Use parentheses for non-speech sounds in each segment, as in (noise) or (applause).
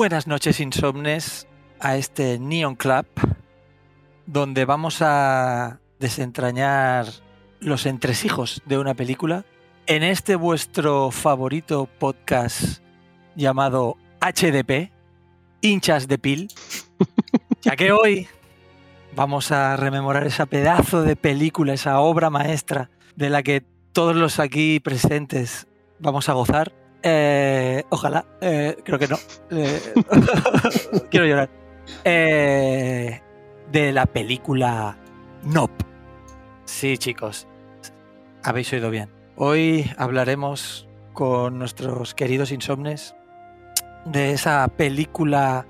Buenas noches, insomnes, a este Neon Club, donde vamos a desentrañar los entresijos de una película. En este vuestro favorito podcast llamado HDP, hinchas de pil, (laughs) ya que hoy vamos a rememorar esa pedazo de película, esa obra maestra de la que todos los aquí presentes vamos a gozar. Eh, ojalá, eh, creo que no. Eh, (laughs) quiero llorar. Eh, de la película Nope. Sí, chicos, habéis oído bien. Hoy hablaremos con nuestros queridos insomnes de esa película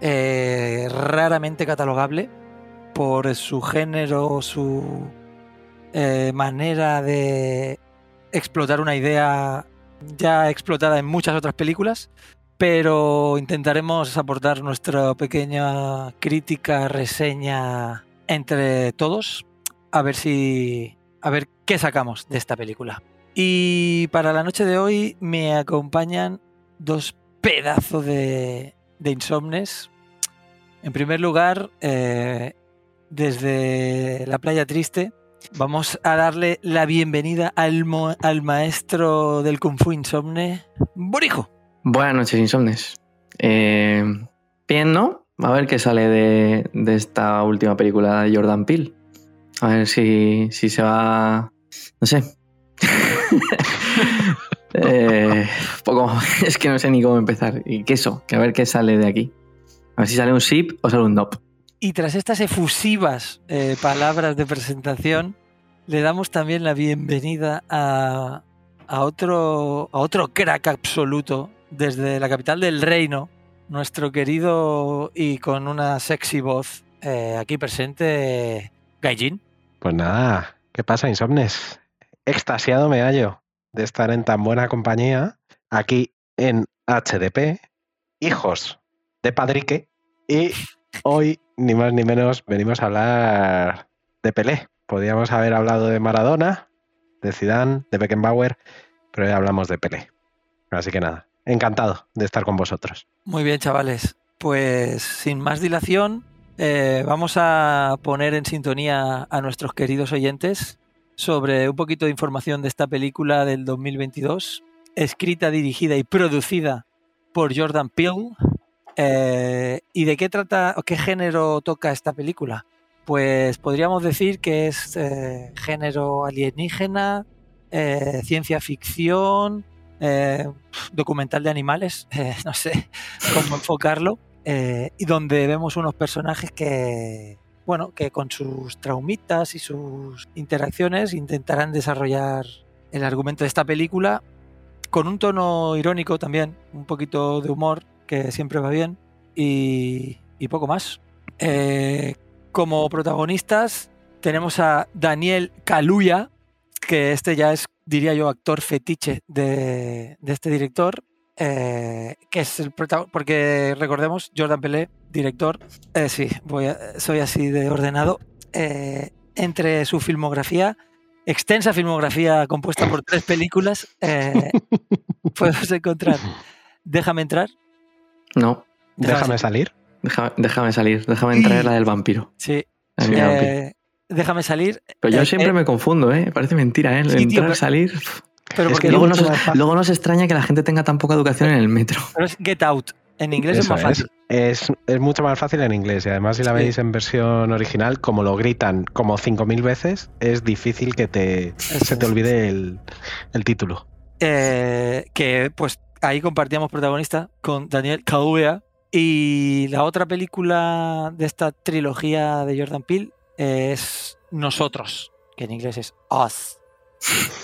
eh, raramente catalogable por su género, su manera de explotar una idea ya explotada en muchas otras películas, pero intentaremos aportar nuestra pequeña crítica, reseña entre todos, a ver si a ver qué sacamos de esta película. Y para la noche de hoy me acompañan dos pedazos de, insomnes. En primer lugar, eh, desde la playa triste, vamos a darle la bienvenida al, al maestro del Kung Fu Insomne, Borijo. Buenas noches, insomnes. Eh, bien, ¿no? A ver qué sale de, de esta última película de Jordan Peele. A ver si, si se va. No sé. (laughs) Eh, poco. (laughs) Es que no sé ni cómo empezar. Y queso, que a ver qué sale de aquí. A ver si sale un sip o sale un nop. Y tras estas efusivas eh, palabras de presentación, le damos también la bienvenida a, a otro, a otro crack absoluto desde la capital del reino, nuestro querido y con una sexy voz eh, aquí presente, Gaijin. Pues nada, ¿qué pasa, insomnes? Extasiado me hallo de estar en tan buena compañía aquí en HDP, hijos de Padrique, y hoy, ni más ni menos, venimos a hablar de Pelé. Podríamos haber hablado de Maradona, de Zidane, de Beckenbauer, pero hoy hablamos de Pelé. Así que nada, encantado de estar con vosotros. Muy bien, chavales. Pues sin más dilación, eh, vamos a poner en sintonía a nuestros queridos oyentes sobre un poquito de información de esta película del 2022, escrita, dirigida y producida por Jordan Peele. Eh, ¿Y de qué trata o qué género toca esta película? Pues podríamos decir que es eh, género alienígena, eh, ciencia ficción, documental de animales, (laughs) no sé cómo enfocarlo, y donde vemos unos personajes que, bueno, que con sus traumitas y sus interacciones intentarán desarrollar el argumento de esta película con un tono irónico también, un poquito de humor, que siempre va bien, y, y poco más. Eh, como protagonistas tenemos a Daniel Kaluuya, que este ya es, diría yo, actor fetiche de, de este director, eh, que es el porque recordemos, Jordan Pelé, director, eh, sí, voy a- soy así de ordenado, eh, entre su filmografía, extensa filmografía compuesta por tres películas, (laughs) podemos encontrar Déjame entrar, No, Déjame salir. déjame, déjame salir, déjame entrar la del vampiro. sí, vampiro. eh, Déjame salir, Pero yo eh, siempre eh, me confundo, ¿eh? Parece mentira, ¿eh? Sí, tío, Entrar, pero- salir. pero Es porque que Luego nos, luego nos extraña que la gente tenga tan poca educación en el metro. pero es Get Out, en inglés es más fácil. Es, es mucho más fácil en inglés y además si la Sí. veis en versión original, como lo gritan como 5.000 veces, es difícil que te, se te olvide el, el título. eh, que pues ahí compartíamos protagonista con Daniel Kaluuya y la otra película de esta trilogía de Jordan Peele es Nosotros, que en inglés es Us. (laughs)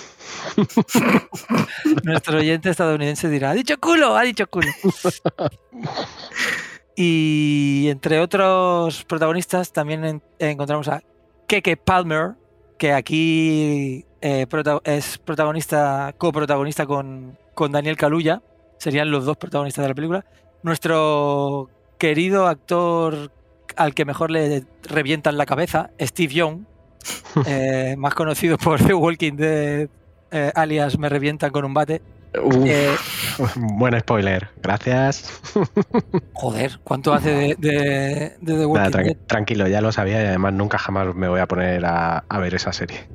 Nuestro oyente estadounidense dirá, ha dicho culo, ha dicho culo. (laughs) y entre otros protagonistas también en- encontramos a Keke Palmer, que aquí eh, prota- es protagonista, coprotagonista con, con Daniel Kaluuya, serían los dos protagonistas de la película. Nuestro querido actor al que mejor le revientan la cabeza, Steve Young, (laughs) eh, más conocido por The Walking Dead, eh, alias Me revientan con un bate. Uf, Eh, (laughs) Buen spoiler, gracias. (laughs) joder, ¿cuánto hace de, de- de The Walking Nada, Dead? tranquilo, ya lo sabía y además nunca jamás me voy a poner a, a ver esa serie.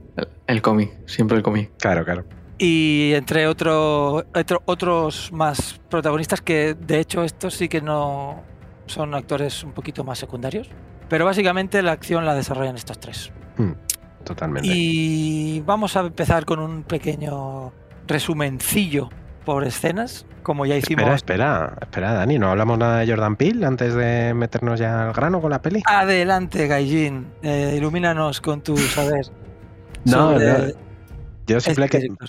el cómic, siempre el cómic. Claro, claro. Y entre otro- otro- otros más protagonistas que de hecho estos sí que no son actores un poquito más secundarios. Pero básicamente la acción la desarrollan estos tres. Totalmente. Y vamos a empezar con un pequeño resumencillo por escenas, como ya hicimos. Espera, espera, espera, Dani, ¿no hablamos nada de Jordan Peele antes de meternos ya al grano con la peli? Adelante, Gaijin, eh, ilumínanos con tu saber. (laughs) No, sobre no, Yo este simple que- director.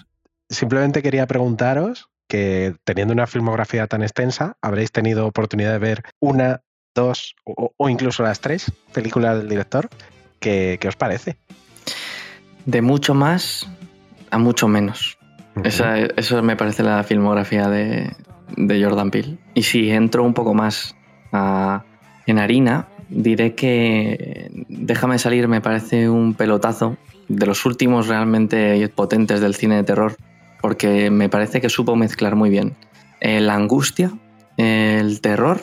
Simplemente quería preguntaros que teniendo una filmografía tan extensa, habréis tenido oportunidad de ver una, dos o, o incluso las tres películas del director. ¿Qué, qué os parece? De mucho más a mucho menos. Esa- eso me parece la filmografía de, de Jordan Peele. Y si entro un poco más a- en harina, diré que Déjame salir me parece un pelotazo de los últimos realmente potentes del cine de terror, porque me parece que supo mezclar muy bien la angustia, el terror,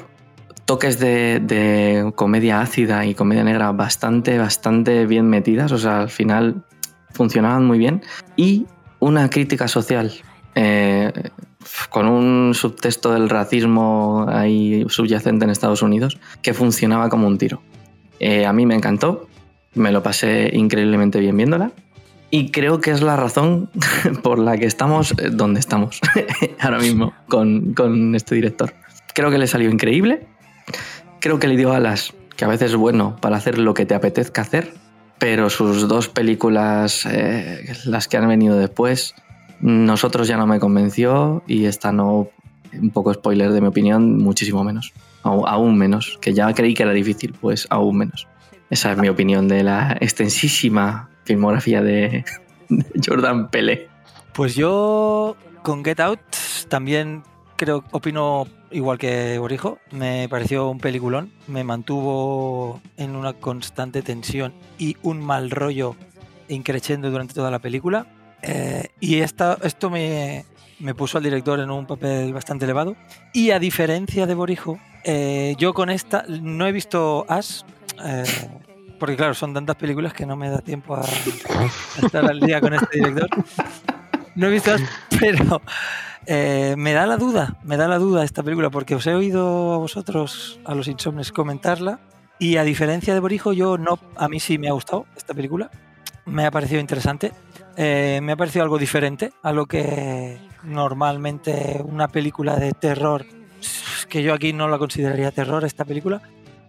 toques de, de comedia ácida y comedia negra bastante, bastante bien metidas, o sea, al final funcionaban muy bien, y una crítica social. eh, con un subtexto del racismo ahí subyacente en Estados Unidos que funcionaba como un tiro. Eh, a mí me encantó, me lo pasé increíblemente bien viéndola y creo que es la razón (laughs) por la que estamos eh, donde estamos (laughs) ahora mismo con, con este director. Creo que le salió increíble, creo que le dio alas, que a veces es bueno para hacer lo que te apetezca hacer, pero sus dos películas, eh, las que han venido después, nosotros ya no me convenció y esta no, un poco spoiler de mi opinión, muchísimo menos. Aún menos, que ya creí que era difícil, pues aún menos. Esa es mi opinión de la extensísima filmografía de, Jordan Pelé. Pues yo con Get Out también creo, opino igual que Borijo. Me pareció un peliculón. Me mantuvo en una constante tensión y un mal rollo increciendo durante toda la película. Eh, y esta, esto me, me puso al director en un papel bastante elevado. Y a diferencia de Borijo, eh, yo con esta no he visto As. Porque claro, son tantas películas que no me da tiempo a, (laughs) a estar al día con este director. No he visto pero eh, me da la duda, me da la duda esta película, porque os he oído a vosotros, a los insomnes, comentarla. Y a diferencia de Borijo, yo no, a mí sí me ha gustado esta película. Me ha parecido interesante. Eh, me ha parecido algo diferente a lo que normalmente una película de terror, que yo aquí no la consideraría terror, esta película,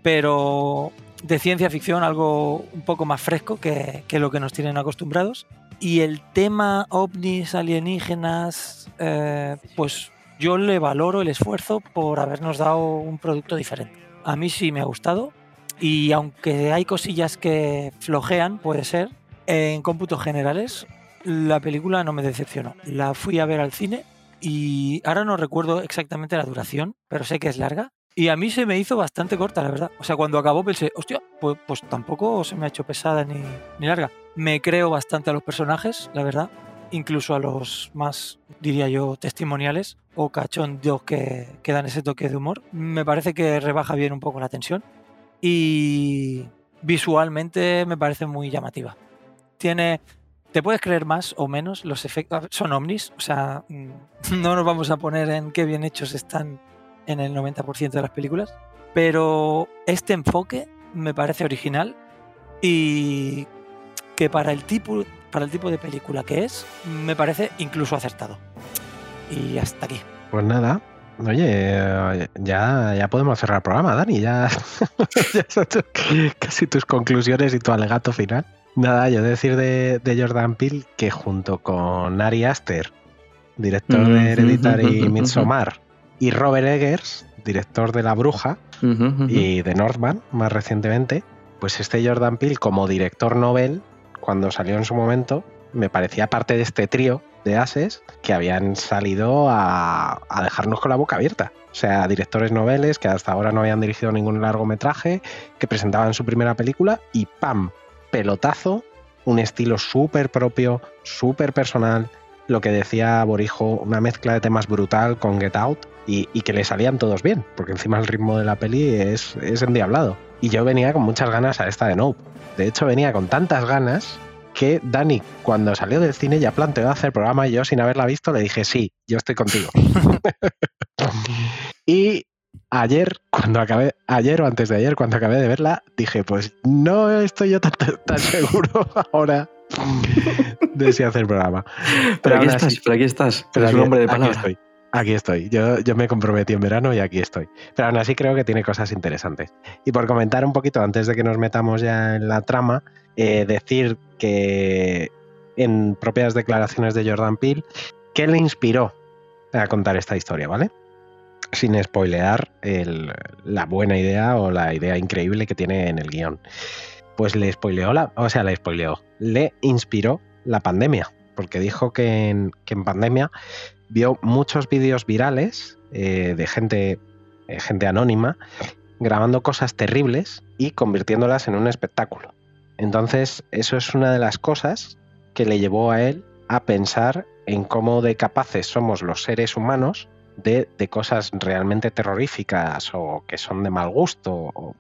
pero de ciencia ficción, algo un poco más fresco que, lo que nos tienen acostumbrados. Y el tema ovnis, alienígenas, eh, pues yo le valoro el esfuerzo por habernos dado un producto diferente. A mí sí me ha gustado y aunque hay cosillas que flojean, puede ser, en cómputos generales la película no me decepcionó. La fui a ver al cine y ahora no recuerdo exactamente la duración, pero sé que es larga. Y a mí se me hizo bastante corta, la verdad. O sea, cuando acabó pensé, hostia, pues, pues tampoco se me ha hecho pesada ni, larga. Me creo bastante a los personajes, la verdad. Incluso a los más, diría yo, testimoniales o cachondos que, que dan ese toque de humor. Me parece que rebaja bien un poco la tensión. Y visualmente me parece muy llamativa. Tiene te puedes creer más o menos los efectos. Son ovnis, o sea, mm, (laughs) no nos vamos a poner en qué bien hechos están en el 90% de las películas, pero este enfoque me parece original y que para el tipo, para el tipo de película que es, me parece incluso acertado. Y hasta aquí. Pues nada, Oye, ya, ya podemos cerrar el programa, Dani. Ya, (laughs) ya son casi tus conclusiones y tu alegato final. Nada, yo decir de, Jordan Peele que junto con Ari Aster, director de Hereditary y Midsommar, y Robert Eggers, director de La Bruja y de Northman más recientemente, pues este Jordan Peele como director novel, cuando salió en su momento, me parecía parte de este trío de ases que habían salido a, a, dejarnos con la boca abierta. O sea, directores noveles que hasta ahora no habían dirigido ningún largometraje, que presentaban su primera película y ¡pam! pelotazo, un estilo súper propio, súper personal, lo que decía Borijo, una mezcla de temas brutal con Get Out y, que le salían todos bien, porque encima el ritmo de la peli es, es endiablado. Y yo venía con muchas ganas a esta de Nope. De hecho, venía con tantas ganas que Dani, cuando salió del cine, ya planteó hacer programa y yo, sin haberla visto, le dije, sí, yo estoy contigo. (laughs) y ayer, cuando acabé, ayer o antes de ayer, cuando acabé de verla, dije, pues no estoy yo tan, seguro ahora de si hacer programa. Pero, aquí estás, pero aquí estás, pero un hombre de palabra. Aquí estoy. Aquí estoy. Yo, yo me comprometí en verano y aquí estoy. Pero aún así creo que tiene cosas interesantes. Y por comentar un poquito, antes de que nos metamos ya en la trama, eh, decir que en propias declaraciones de Jordan Peele, ¿qué le inspiró a contar esta historia, ¿vale? sin spoilear la buena idea o la idea increíble que tiene en el guion. Pues le spoileó la, o sea, le spoileó, le inspiró la pandemia, porque dijo que en, pandemia vio muchos vídeos virales eh, de gente, eh, gente anónima grabando cosas terribles y convirtiéndolas en un espectáculo. Entonces, eso es una de las cosas que le llevó a él a pensar en cómo de capaces somos los seres humanos de, cosas realmente terroríficas o que son de mal gusto o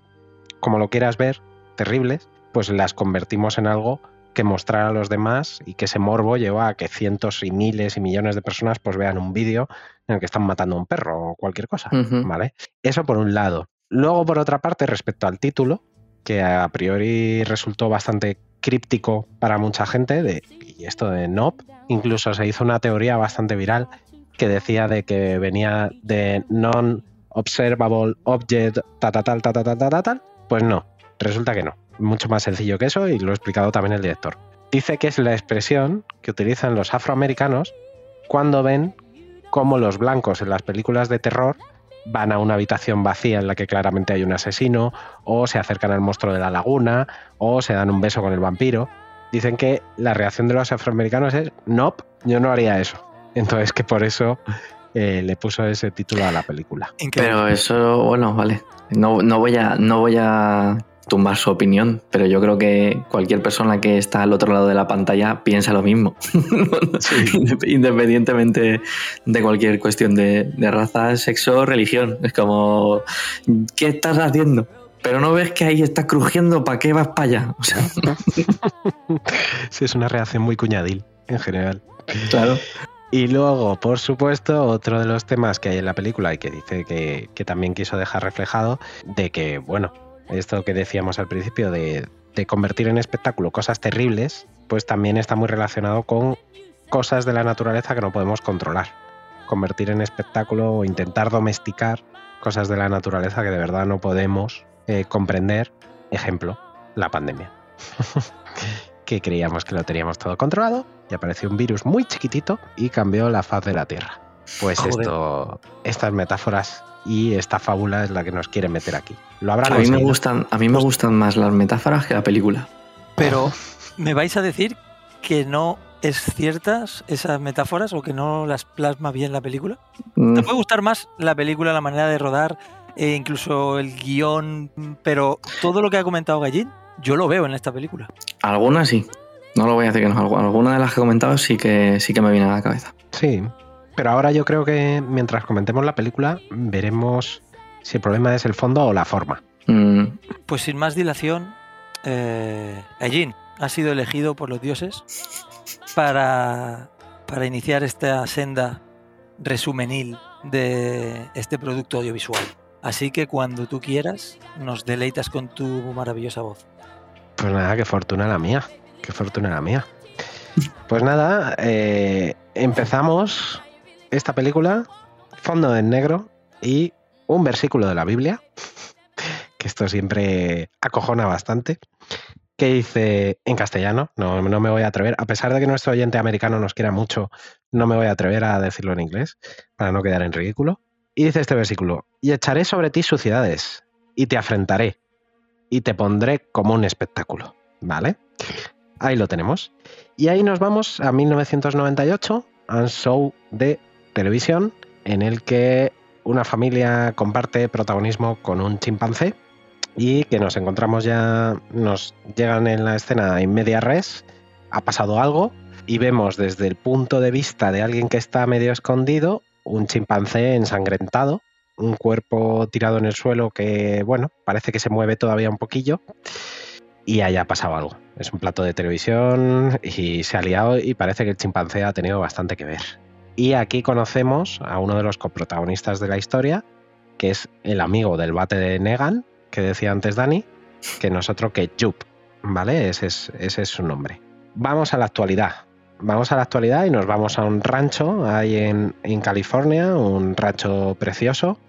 como lo quieras ver, terribles, pues las convertimos en algo que mostrar a los demás y que ese morbo lleva a que cientos y miles y millones de personas pues vean un vídeo en el que están matando a un perro o cualquier cosa, ¿vale? Eso por un lado. Luego, por otra parte, respecto al título, que a priori resultó bastante críptico para mucha gente, de, y esto de NOP, incluso se hizo una teoría bastante viral que decía de que venía de non-observable object, ta, ta, tal, ta, ta, ta, ta, tal. Pues no, resulta que no. Mucho más sencillo que eso y lo ha explicado también el director. Dice que es la expresión que utilizan los afroamericanos cuando ven cómo los blancos en las películas de terror van a una habitación vacía en la que claramente hay un asesino, o se acercan al monstruo de la laguna, o se dan un beso con el vampiro. Dicen que la reacción de los afroamericanos es, nope, yo no haría eso. Entonces que por eso eh, le puso ese título a la película. Pero eso, bueno, vale. No, no, voy a, no voy a tumbar su opinión, pero yo creo que cualquier persona que está al otro lado de la pantalla piensa lo mismo, (laughs) independientemente de cualquier cuestión de, raza, sexo, religión. Es como, ¿qué estás haciendo? Pero no ves que ahí está crujiendo, ¿para qué vas para allá? O sea... (laughs) sí, es una reacción muy cuñadil en general. Claro. Y luego, por supuesto, otro de los temas que hay en la película y que dice que, también quiso dejar reflejado, de que, bueno, esto que decíamos al principio de, convertir en espectáculo cosas terribles, pues también está muy relacionado con cosas de la naturaleza que no podemos controlar. Convertir en espectáculo o intentar domesticar cosas de la naturaleza que de verdad no podemos eh, comprender. Ejemplo, la pandemia. (laughs) que creíamos que lo teníamos todo controlado y apareció un virus muy chiquitito y cambió la faz de la Tierra. Pues esto, estas metáforas y esta fábula es la que nos quiere meter aquí. Lo a mí me gustan, a mí me gustan más las metáforas que la película. Pero (laughs) me vais a decir que no es ciertas esas metáforas o que no las plasma bien la película? Mm, ¿Te puede gustar más la película, la manera de rodar, e incluso el guion, pero todo lo que ha comentado Gallín, yo lo veo en esta película. Algunas sí. No lo voy a decir que no. algu- Algunas de las que he comentado sí que, sí que me viene a la cabeza. Sí, pero ahora yo creo que mientras comentemos la película veremos si el problema es el fondo o la forma. Mm, Pues sin más dilación, eh, Gallín ha sido elegido por los dioses para, para iniciar esta senda resumenil de este producto audiovisual. Así que cuando tú quieras, nos deleitas con tu maravillosa voz. Pues nada, qué fortuna la mía. Qué fortuna la mía. Pues nada, eh, empezamos esta película, fondo en negro y un versículo de la Biblia, que esto siempre acojona bastante, que dice en castellano, no, no me voy a atrever, a pesar de que nuestro oyente americano nos quiera mucho, no me voy a atrever a decirlo en inglés, para no quedar en ridículo. Y dice este versículo, y echaré sobre ti suciedades, y te afrentaré, y te pondré como un espectáculo. ¿Vale? Ahí lo tenemos. Y ahí nos vamos a 1998, a un show de televisión en el que una familia comparte protagonismo con un chimpancé y que nos encontramos ya, nos llegan en la escena en media res, ha pasado algo y vemos desde el punto de vista de alguien que está medio escondido un chimpancé ensangrentado, un cuerpo tirado en el suelo que, bueno, parece que se mueve todavía un poquillo y haya pasado algo. Es un plato de televisión y se ha liado y parece que el chimpancé ha tenido bastante que ver. Y aquí conocemos a uno de los coprotagonistas de la historia, que es el amigo del bate de Negan, que decía antes Dani, que nosotros que Jup, ¿vale? Ese es, ese es su nombre. Vamos a la actualidad. Vamos a la actualidad y nos vamos a un rancho ahí en, California, un rancho precioso,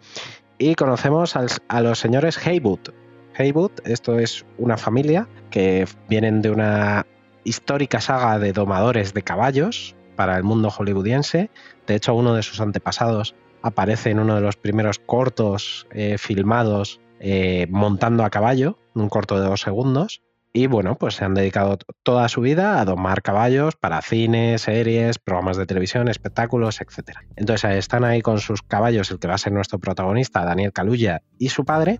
y conocemos a los señores Haywood. Haywood, esto es una familia que vienen de una histórica saga de domadores de caballos para el mundo hollywoodiense. De hecho, uno de sus antepasados aparece en uno de los primeros cortos eh, filmados eh, montando a caballo, un corto de dos segundos. Y bueno, pues se han dedicado toda su vida a domar caballos para cines, series, programas de televisión, espectáculos, etc. Entonces están ahí con sus caballos, el que va a ser nuestro protagonista, Daniel Caluya, y su padre,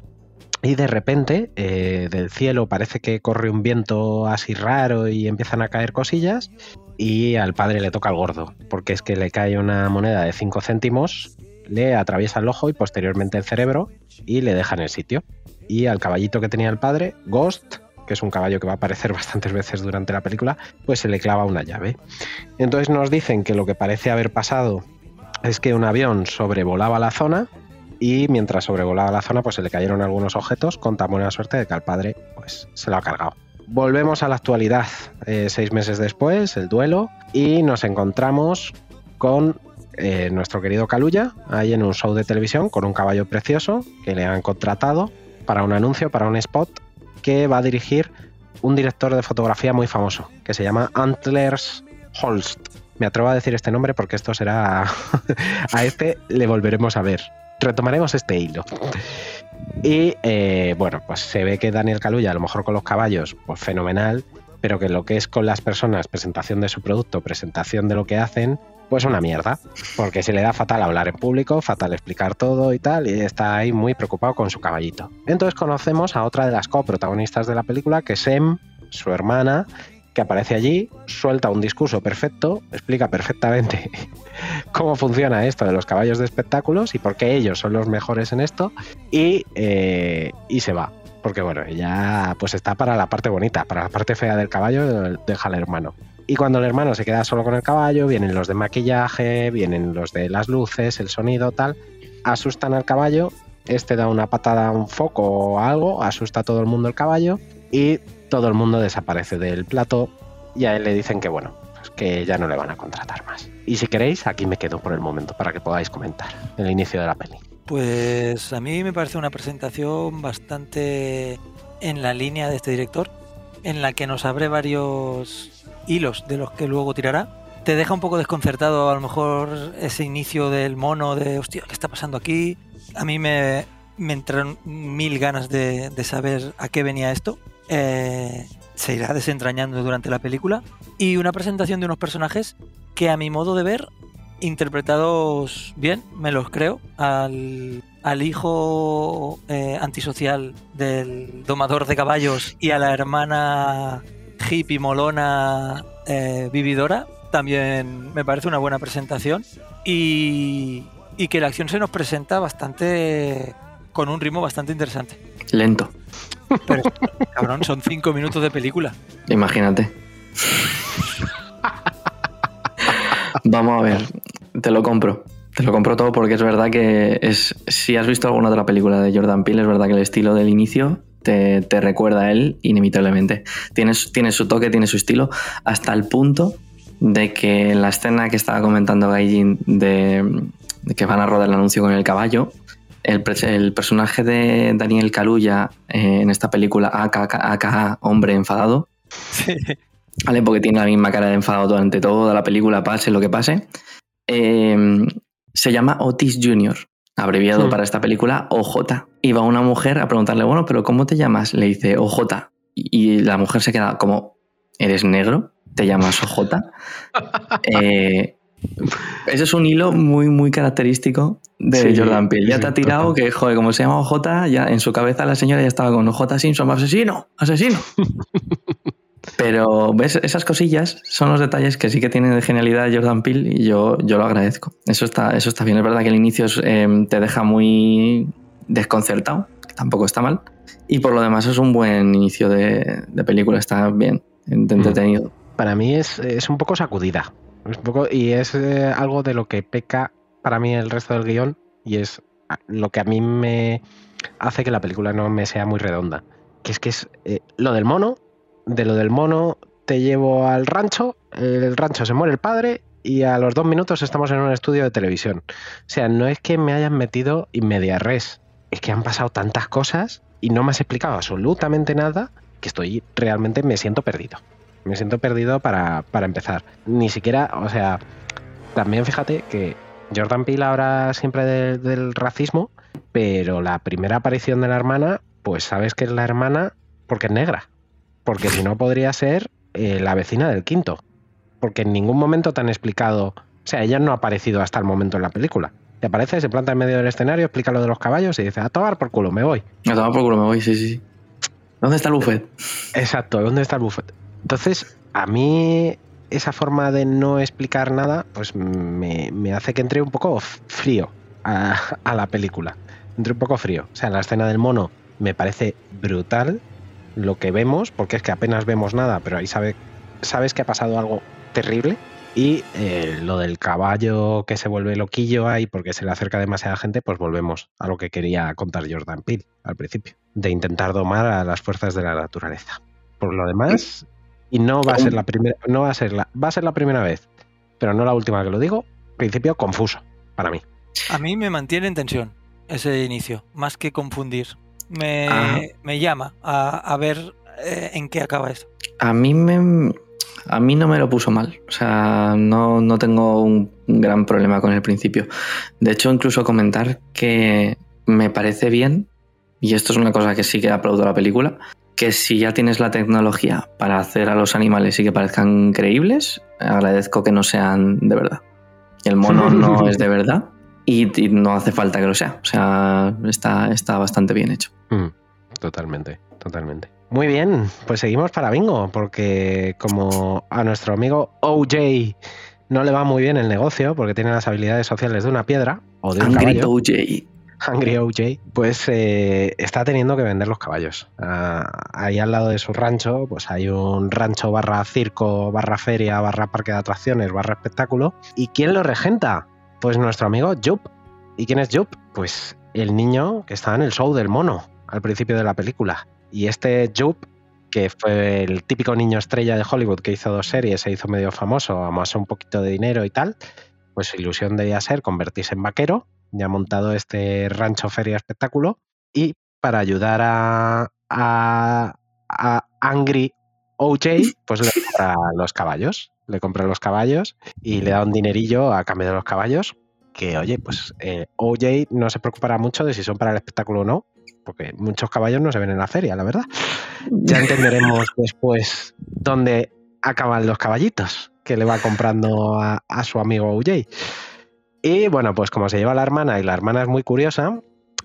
y de repente eh, del cielo parece que corre un viento así raro y empiezan a caer cosillas y al padre le toca el gordo, porque es que le cae una moneda de 5 céntimos, le atraviesa el ojo y posteriormente el cerebro y le deja en el sitio. Y al caballito que tenía el padre, Ghost, que es un caballo que va a aparecer (laughs) bastantes veces durante la película, pues se le clava una llave. Entonces nos dicen que lo que parece haber pasado es que un avión sobrevolaba la zona y mientras sobrevolaba la zona pues se le cayeron algunos objetos con tan buena suerte de que al padre pues se lo ha cargado. Volvemos a la actualidad, eh, seis meses después, el duelo, y nos encontramos con eh, nuestro querido Caluya, ahí en un show de televisión con un caballo precioso que le han contratado para un anuncio, para un spot que va a dirigir un director de fotografía muy famoso, que se llama Antlers Holst. Me atrevo a decir este nombre porque esto será... (laughs) a este le volveremos a ver. Retomaremos este hilo. Y eh, bueno, pues se ve que Daniel Caluya, a lo mejor con los caballos, pues fenomenal, pero que lo que es con las personas, presentación de su producto, presentación de lo que hacen, pues una mierda. Porque se le da fatal hablar en público, fatal explicar todo y tal, y está ahí muy preocupado con su caballito. Entonces conocemos a otra de las coprotagonistas de la película, que es Em, su hermana, que aparece allí, suelta un discurso perfecto, explica perfectamente (laughs) cómo funciona esto de los caballos de espectáculos y por qué ellos son los mejores en esto, y, eh, y se va. Porque bueno, ella pues está para la parte bonita, para la parte fea del caballo deja al hermano. Y cuando el hermano se queda solo con el caballo, vienen los de maquillaje, vienen los de las luces, el sonido, tal, asustan al caballo, este da una patada a un foco o algo, asusta a todo el mundo el caballo y todo el mundo desaparece del plato y a él le dicen que bueno, pues que ya no le van a contratar más. Y si queréis, aquí me quedo por el momento para que podáis comentar el inicio de la peli. Pues a mí me parece una presentación bastante en la línea de este director, en la que nos abre varios hilos de los que luego tirará. Te deja un poco desconcertado a lo mejor ese inicio del mono de, hostia, ¿qué está pasando aquí? A mí me, me entraron mil ganas de, de saber a qué venía esto. Eh, se irá desentrañando durante la película. Y una presentación de unos personajes que a mi modo de ver, interpretados bien, me los creo, al, al hijo eh, antisocial del domador de caballos y a la hermana hippie molona eh, vividora, también me parece una buena presentación. Y, y que la acción se nos presenta bastante con un ritmo bastante interesante. Lento. Pero, cabrón, son cinco minutos de película. Imagínate. Vamos a ver, te lo compro. Te lo compro todo porque es verdad que es, si has visto alguna otra película de Jordan Peele, es verdad que el estilo del inicio te, te recuerda a él inevitablemente. Tiene, tiene su toque, tiene su estilo, hasta el punto de que la escena que estaba comentando Gaijin de que van a rodar el anuncio con el caballo, el, el personaje de Daniel Kaluuya eh, en esta película, AKA, hombre enfadado, Sí. ¿vale? Porque tiene la misma cara de enfado durante toda la película, pase lo que pase. Eh, se llama Otis Jr., abreviado Hmm. para esta película OJ. Y va una mujer a preguntarle, bueno, pero ¿cómo te llamas? Le dice OJ. Y y la mujer se queda como, ¿eres negro? ¿Te llamas OJ? (laughs) Eh, ese es un hilo muy, muy característico de Sí, Jordan Peele. Ya sí, te ha tirado total. que, joder, como se llama OJ, ya en su cabeza la señora ya estaba con OJ Simpson, asesino, asesino. (laughs) Pero, ¿ves? Esas cosillas son los detalles que sí que tienen de genialidad Jordan Peele y yo, yo lo agradezco. Eso está, eso está bien. Es verdad que el inicio es, eh, te deja muy desconcertado, que tampoco está mal. Y por lo demás es un buen inicio de, de película, está bien, entretenido. Para mí es, es un poco sacudida. Es un poco, y es eh, algo de lo que peca para mí el resto del guion y es lo que a mí me hace que la película no me sea muy redonda. Que es que es eh, lo del mono, de lo del mono te llevo al rancho, el rancho se muere el padre y a los dos minutos estamos en un estudio de televisión. O sea, no es que me hayan metido in media res, es que han pasado tantas cosas y no me has explicado absolutamente nada que estoy realmente me siento perdido. Me siento perdido para, para empezar. Ni siquiera, o sea, también fíjate que Jordan Peele ahora siempre de- del racismo, pero la primera aparición de la hermana, pues sabes que es la hermana porque es negra. Porque si no podría ser eh, la vecina del quinto. Porque en ningún momento te han explicado. O sea, ella no ha aparecido hasta el momento en la película. Te aparece, se planta en medio del escenario, explica lo de los caballos y dice, a tomar por culo, me voy. A tomar por culo me voy, sí. sí. ¿Dónde está el buffet? Exacto, ¿dónde está el buffet? Entonces, a mí esa forma de no explicar nada, pues me, hace que entre un poco frío a, a la película. Entre un poco frío. O sea, la escena del mono me parece brutal lo que vemos, porque es que apenas vemos nada, pero ahí sabe, sabes que ha pasado algo terrible. Y eh, lo del caballo que se vuelve loquillo ahí porque se le acerca demasiada gente, pues volvemos a lo que quería contar Jordan Peele al principio, de intentar domar a las fuerzas de la naturaleza. Por lo demás, y no va a ser la primera, no va a ser la, va a ser la primera vez, pero no la última que lo digo. Principio confuso para mí. A mí me mantiene en tensión ese inicio, más que confundir. Me, Ah. me llama a, a ver eh, en qué acaba esto. A mí me. A mí no me lo puso mal. O sea, no, no tengo un gran problema con el principio. De hecho, incluso comentar que me parece bien, y esto es una cosa que sí que aplaudo a la película, que si ya tienes la tecnología para hacer a los animales y que parezcan creíbles, agradezco que no sean de verdad. El mono (laughs) no es de verdad y, y no hace falta que lo sea. O sea, está, está bastante bien hecho. Mm, totalmente, totalmente. Muy bien, pues seguimos para bingo, porque como a nuestro amigo OJ no le va muy bien el negocio, porque tiene las habilidades sociales de una piedra o de un caballo, OJ. Hungry OJ, pues eh, está teniendo que vender los caballos. Ah, ahí al lado de su rancho, pues hay un rancho barra circo, barra feria, barra parque de atracciones, barra espectáculo. ¿Y quién lo regenta? Pues nuestro amigo Jup. ¿Y quién es Jup? Pues el niño que estaba en el show del mono al principio de la película. Y este Jup, que fue el típico niño estrella de Hollywood que hizo dos series, se hizo medio famoso, amasó un poquito de dinero y tal, pues su ilusión debía ser convertirse en vaquero ya ha montado este rancho feria espectáculo y para ayudar a, a, a Angry OJ, pues le compra (laughs) los caballos, le compra los caballos y le da un dinerillo a cambio de los caballos, que oye, pues eh, OJ no se preocupará mucho de si son para el espectáculo o no, porque muchos caballos no se ven en la feria, la verdad. Ya (laughs) entenderemos después dónde acaban los caballitos que le va comprando a, a su amigo UJ. Y bueno, pues como se lleva la hermana y la hermana es muy curiosa,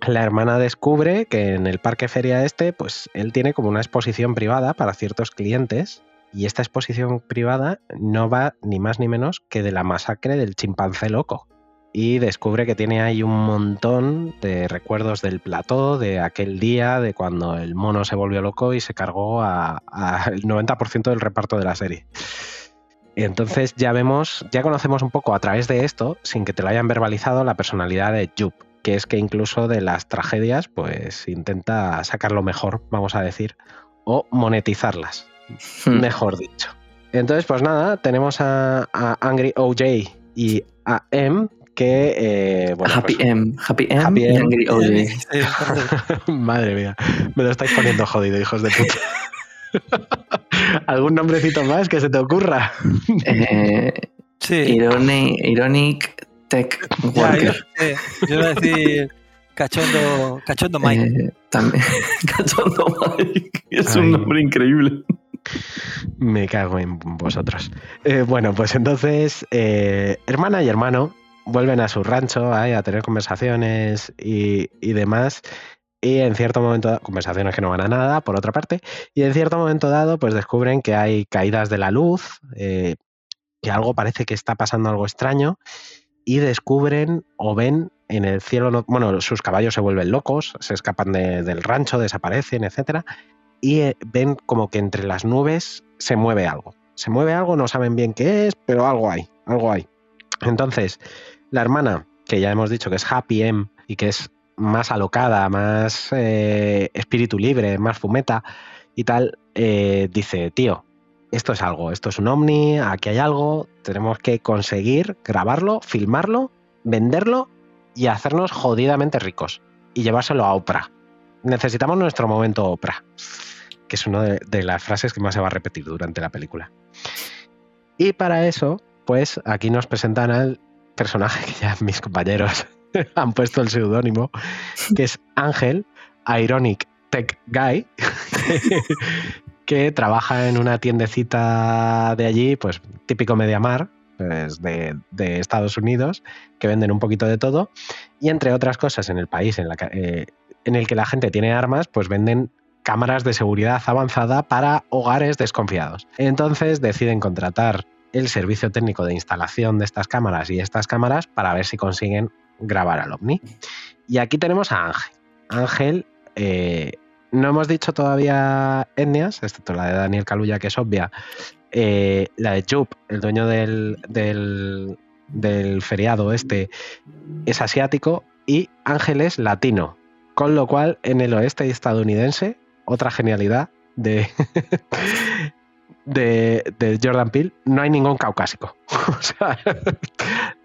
la hermana descubre que en el parque feria este, pues él tiene como una exposición privada para ciertos clientes y esta exposición privada no va ni más ni menos que de la masacre del chimpancé loco. Y descubre que tiene ahí un montón de recuerdos del plató, de aquel día, de cuando el mono se volvió loco y se cargó al 90% del reparto de la serie. Entonces ya vemos, ya conocemos un poco a través de esto, sin que te lo hayan verbalizado, la personalidad de Jup, que es que incluso de las tragedias, pues intenta sacar lo mejor, vamos a decir, o monetizarlas, Hmm. mejor dicho. Entonces, pues nada, tenemos a, a Angry OJ y a M, que, eh, bueno, Happy pues- M, Happy M Happy y M. Angry OJ. (laughs) (laughs) Madre mía, me lo estáis poniendo jodido, hijos de puta. (laughs) (laughs) ¿Algún nombrecito más que se te ocurra? Eh, sí. Ironic, Ironic Tech Ya, yo, Worker. sí, yo iba a decir cachondo, cachondo Mike. Eh, también. (laughs) Cachondo Mike. Es Ay. un nombre increíble. Me cago en vosotros. Eh, bueno, pues entonces, eh, hermana y hermano vuelven a su rancho a tener conversaciones y, y demás. Y en cierto momento, conversaciones que no van a nada, por otra parte, y en cierto momento dado, pues descubren que hay caídas de la luz, eh, que algo parece que está pasando algo extraño, y descubren o ven en el cielo, no- bueno, sus caballos se vuelven locos, se escapan de- del rancho, desaparecen, etcétera, y eh, ven como que entre las nubes se mueve algo. Se mueve algo, no saben bien qué es, pero algo hay, algo hay. Entonces, la hermana, que ya hemos dicho que es Happy M y que es más alocada, más eh, espíritu libre, más fumeta y tal, eh, dice, tío, esto es algo, esto es un ovni, aquí hay algo, tenemos que conseguir grabarlo, filmarlo, venderlo y hacernos jodidamente ricos y llevárselo a Oprah. Necesitamos nuestro momento Oprah, que es una de, de las frases que más se va a repetir durante la película. Y para eso, pues aquí nos presentan al personaje que ya mis compañeros (laughs) han puesto el seudónimo, que es Ángel, Ironic Tech Guy, (laughs) que trabaja en una tiendecita de allí, pues típico Mediamar, pues, de, de Estados Unidos, que venden un poquito de todo, y entre otras cosas en el país eh, en el que la gente tiene armas, pues venden cámaras de seguridad avanzada para hogares desconfiados. Entonces deciden contratar el servicio técnico de instalación de estas cámaras y estas cámaras para ver si consiguen grabar al ovni. Y aquí tenemos a Ángel. Ángel, eh, no hemos dicho todavía etnias, excepto la de Daniel Caluya, que es obvia. Eh, la de Jup, el dueño del, del, del feriado este, es asiático y Ángel es latino. Con lo cual, en el oeste estadounidense, otra genialidad de, (laughs) de, de Jordan Peele, no hay ningún caucásico. (laughs) O sea,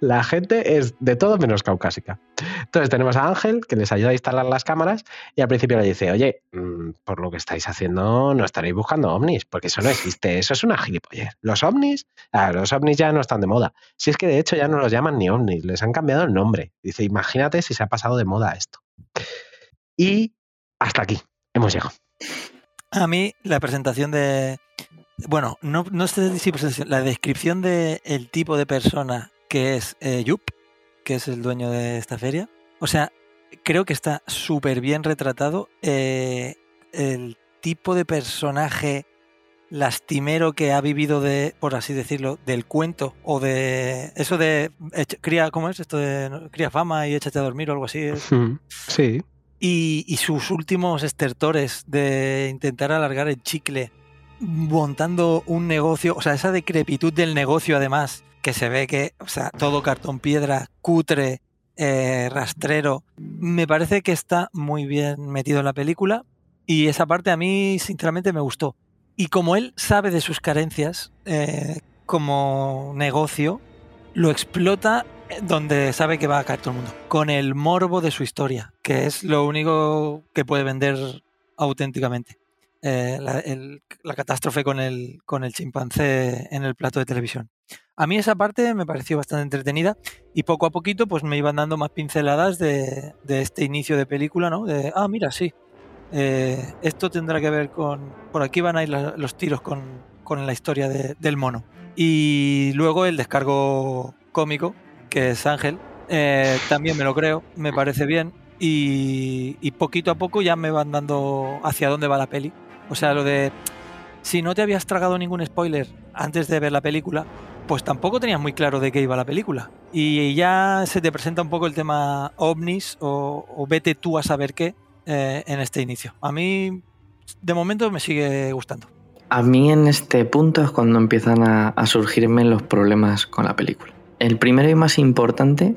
la gente es de todo menos caucásica. Entonces tenemos a Ángel que les ayuda a instalar las cámaras y al principio le dice, oye, mm, por lo que estáis haciendo no estaréis buscando ovnis, porque eso no (laughs) existe, eso es una gilipollez. Los ovnis, ah, los ovnis ya no están de moda. Si es que de hecho ya no los llaman ni ovnis, les han cambiado el nombre. Dice, imagínate si se ha pasado de moda esto. Y hasta aquí, hemos llegado. A mí la presentación de... Bueno, no, no sé si presentación, la descripción del el tipo de persona que es eh, Yup, que es el dueño de esta feria. O sea, creo que está súper bien retratado eh, el tipo de personaje lastimero que ha vivido de, por así decirlo, del cuento o de eso de echa- cría, ¿cómo es esto de cría fama y échate a dormir o algo así? Mm, Sí, y, y sus últimos estertores de intentar alargar el chicle montando un negocio, o sea, esa decrepitud del negocio además, que se ve que, o sea, todo cartón piedra, cutre, eh, rastrero, me parece que está muy bien metido en la película y esa parte a mí sinceramente me gustó. Y como él sabe de sus carencias eh, como negocio, lo explota donde sabe que va a caer todo el mundo, con el morbo de su historia, que es lo único que puede vender auténticamente. Eh, la, el- la catástrofe con el, con el chimpancé en el plato de televisión. A mí esa parte me pareció bastante entretenida y poco a poquito pues me iban dando más pinceladas de, de este inicio de película, ¿no? De, ah, mira, sí, eh, esto tendrá que ver con... Por aquí van a ir la- los tiros con, con la historia de- del mono. Y luego el descargo cómico, que es Ángel, eh, también me lo creo, me parece bien. Y, y poquito a poco ya me van dando hacia dónde va la peli. O sea, lo de... Si no te habías tragado ningún spoiler antes de ver la película, pues tampoco tenías muy claro de qué iba la película. Y ya se te presenta un poco el tema ovnis o, vete tú a saber qué eh, en este inicio. A mí, de momento, me sigue gustando. A mí en este punto es cuando empiezan a surgirme los problemas con la película. El primero y más importante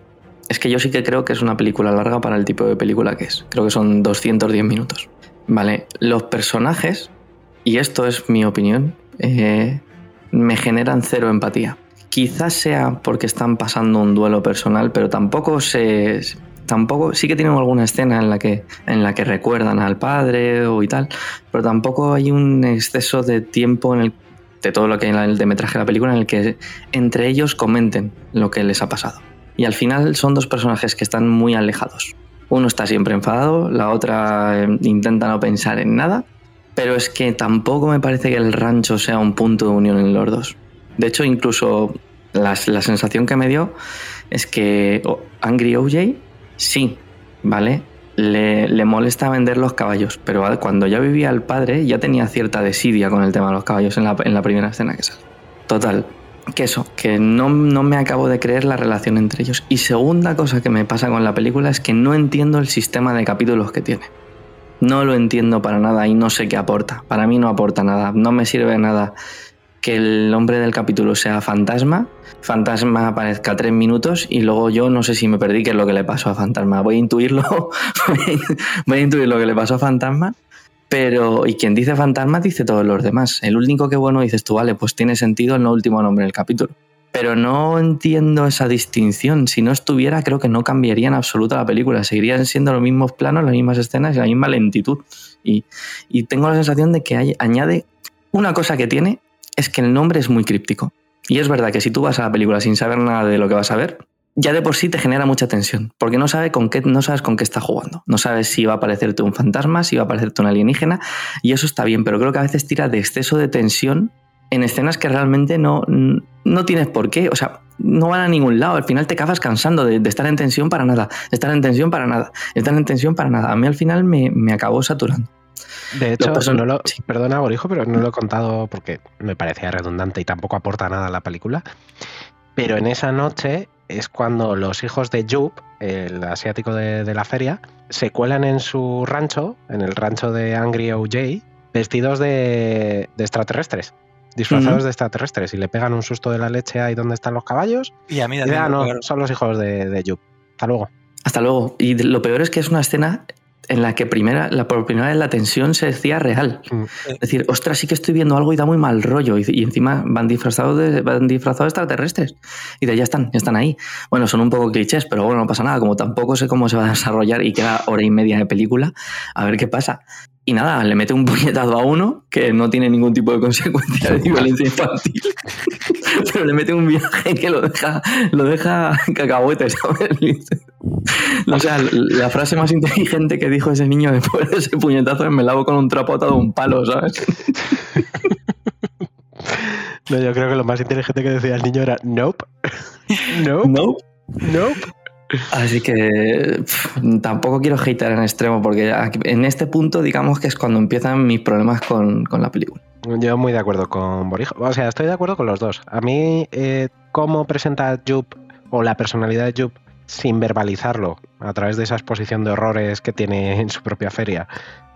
es que yo sí que creo que es una película larga para el tipo de película que es. Creo que son 210 minutos. Vale, los personajes, y esto es mi opinión, eh, me generan cero empatía. Quizás sea porque están pasando un duelo personal, pero tampoco se... Tampoco, sí que tienen alguna escena en la que, en la que recuerdan al padre o y tal, pero tampoco hay un exceso de tiempo en el, de todo lo que hay en el de metraje de la película en el que entre ellos comenten lo que les ha pasado. Y al final son dos personajes que están muy alejados. Uno está siempre enfadado, la otra eh, intenta no pensar en nada, pero es que tampoco me parece que el rancho sea un punto de unión en los dos. De hecho, incluso las- la sensación que me dio es que Angry OJ, sí, ¿vale? Le, le molesta vender los caballos, pero cuando ya vivía el padre ya tenía cierta desidia con el tema de los caballos en la, en la primera escena que sale. Total, que eso, que no, no me acabo de creer la relación entre ellos. Y segunda cosa que me pasa con la película es que no entiendo el sistema de capítulos que tiene. No lo entiendo para nada y no sé qué aporta. Para mí no aporta nada. No me sirve nada que el nombre del capítulo sea Fantasma. Fantasma aparezca tres minutos y luego yo no sé si me perdí qué es lo que le pasó a Fantasma. Voy a intuirlo. (laughs) voy a intuir lo que le pasó a Fantasma. Pero, y quien dice fantasma dice todos los demás. El único que bueno dices tú, vale, pues tiene sentido el no último nombre del capítulo. Pero no entiendo esa distinción. Si no estuviera, creo que no cambiaría en absoluto la película. Seguirían siendo los mismos planos, las mismas escenas y la misma lentitud. Y, tengo la sensación de que añade una cosa que tiene, es que el nombre es muy críptico. Y es verdad que si tú vas a la película sin saber nada de lo que vas a ver, ya de por sí te genera mucha tensión, porque no, sabe con qué, no sabes con qué está jugando. No sabes si va a aparecerte un fantasma, si va a aparecerte un alienígena, y eso está bien, pero creo que a veces tira de exceso de tensión en escenas que realmente no, no tienes por qué, o sea, no van a ningún lado. Al final te acabas cansando de, de estar en tensión para nada, de estar en tensión para nada, de estar en tensión para nada. A mí al final me, me acabó saturando. De hecho, person- no lo, sí. perdona, Borijo, pero no lo he contado porque me parecía redundante y tampoco aporta nada a la película. Pero en esa noche es cuando los hijos de Jup, el asiático de, de la feria, se cuelan en su rancho, en el rancho de Angry OJ, vestidos de, de extraterrestres, disfrazados de extraterrestres, y le pegan un susto de la leche ahí donde están los caballos. Y a mí Y ah, me no, claro. son los hijos de, de Jup. Hasta luego. Hasta luego. Y de- lo peor es que es una escena en la que primera, la, por primera vez la tensión se decía real. Mm. Es decir, ostras, sí que estoy viendo algo y da muy mal rollo. Y, y encima van disfrazados de, van disfrazados de extraterrestres. Y de ya están, ya están ahí. Bueno, son un poco clichés, pero bueno, no pasa nada. Como tampoco sé cómo se va a desarrollar y queda hora y media de película, a ver qué pasa. Y nada, le mete un puñetazo a uno que no tiene ningún tipo de consecuencia de violencia infantil. (laughs) Pero le mete un viaje que lo deja, lo deja cacahuete, ¿sabes? O sea, la frase más inteligente que dijo ese niño después de ese puñetazo es me lavo con un trapo atado a un palo, ¿sabes? No, yo creo que lo más inteligente que decía el niño era nope. (laughs) nope. No. Nope. Así que tampoco quiero hatear en extremo porque en este punto digamos que es cuando empiezan mis problemas con, con la película. Yo muy de acuerdo con Borijo. O sea, estoy de acuerdo con los dos. A mí, eh, cómo presenta Jup o la personalidad de Jup sin verbalizarlo a través de esa exposición de horrores que tiene en su propia feria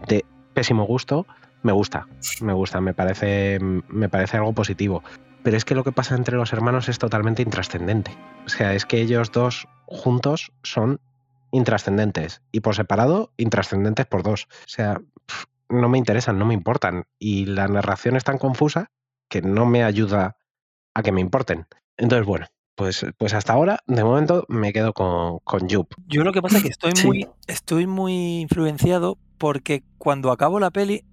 de pésimo gusto, me gusta. Me gusta, me parece, me parece algo positivo. Pero es que lo que pasa entre los hermanos es totalmente intrascendente. O sea, es que ellos dos juntos son intrascendentes y por separado intrascendentes por dos. O sea, no me interesan, no me importan. Y la narración es tan confusa que no me ayuda a que me importen. Entonces, bueno, pues, pues hasta ahora, de momento, me quedo con, con Jup. Yo lo que pasa es que estoy (laughs) Sí. muy, estoy muy influenciado porque cuando acabo la peli,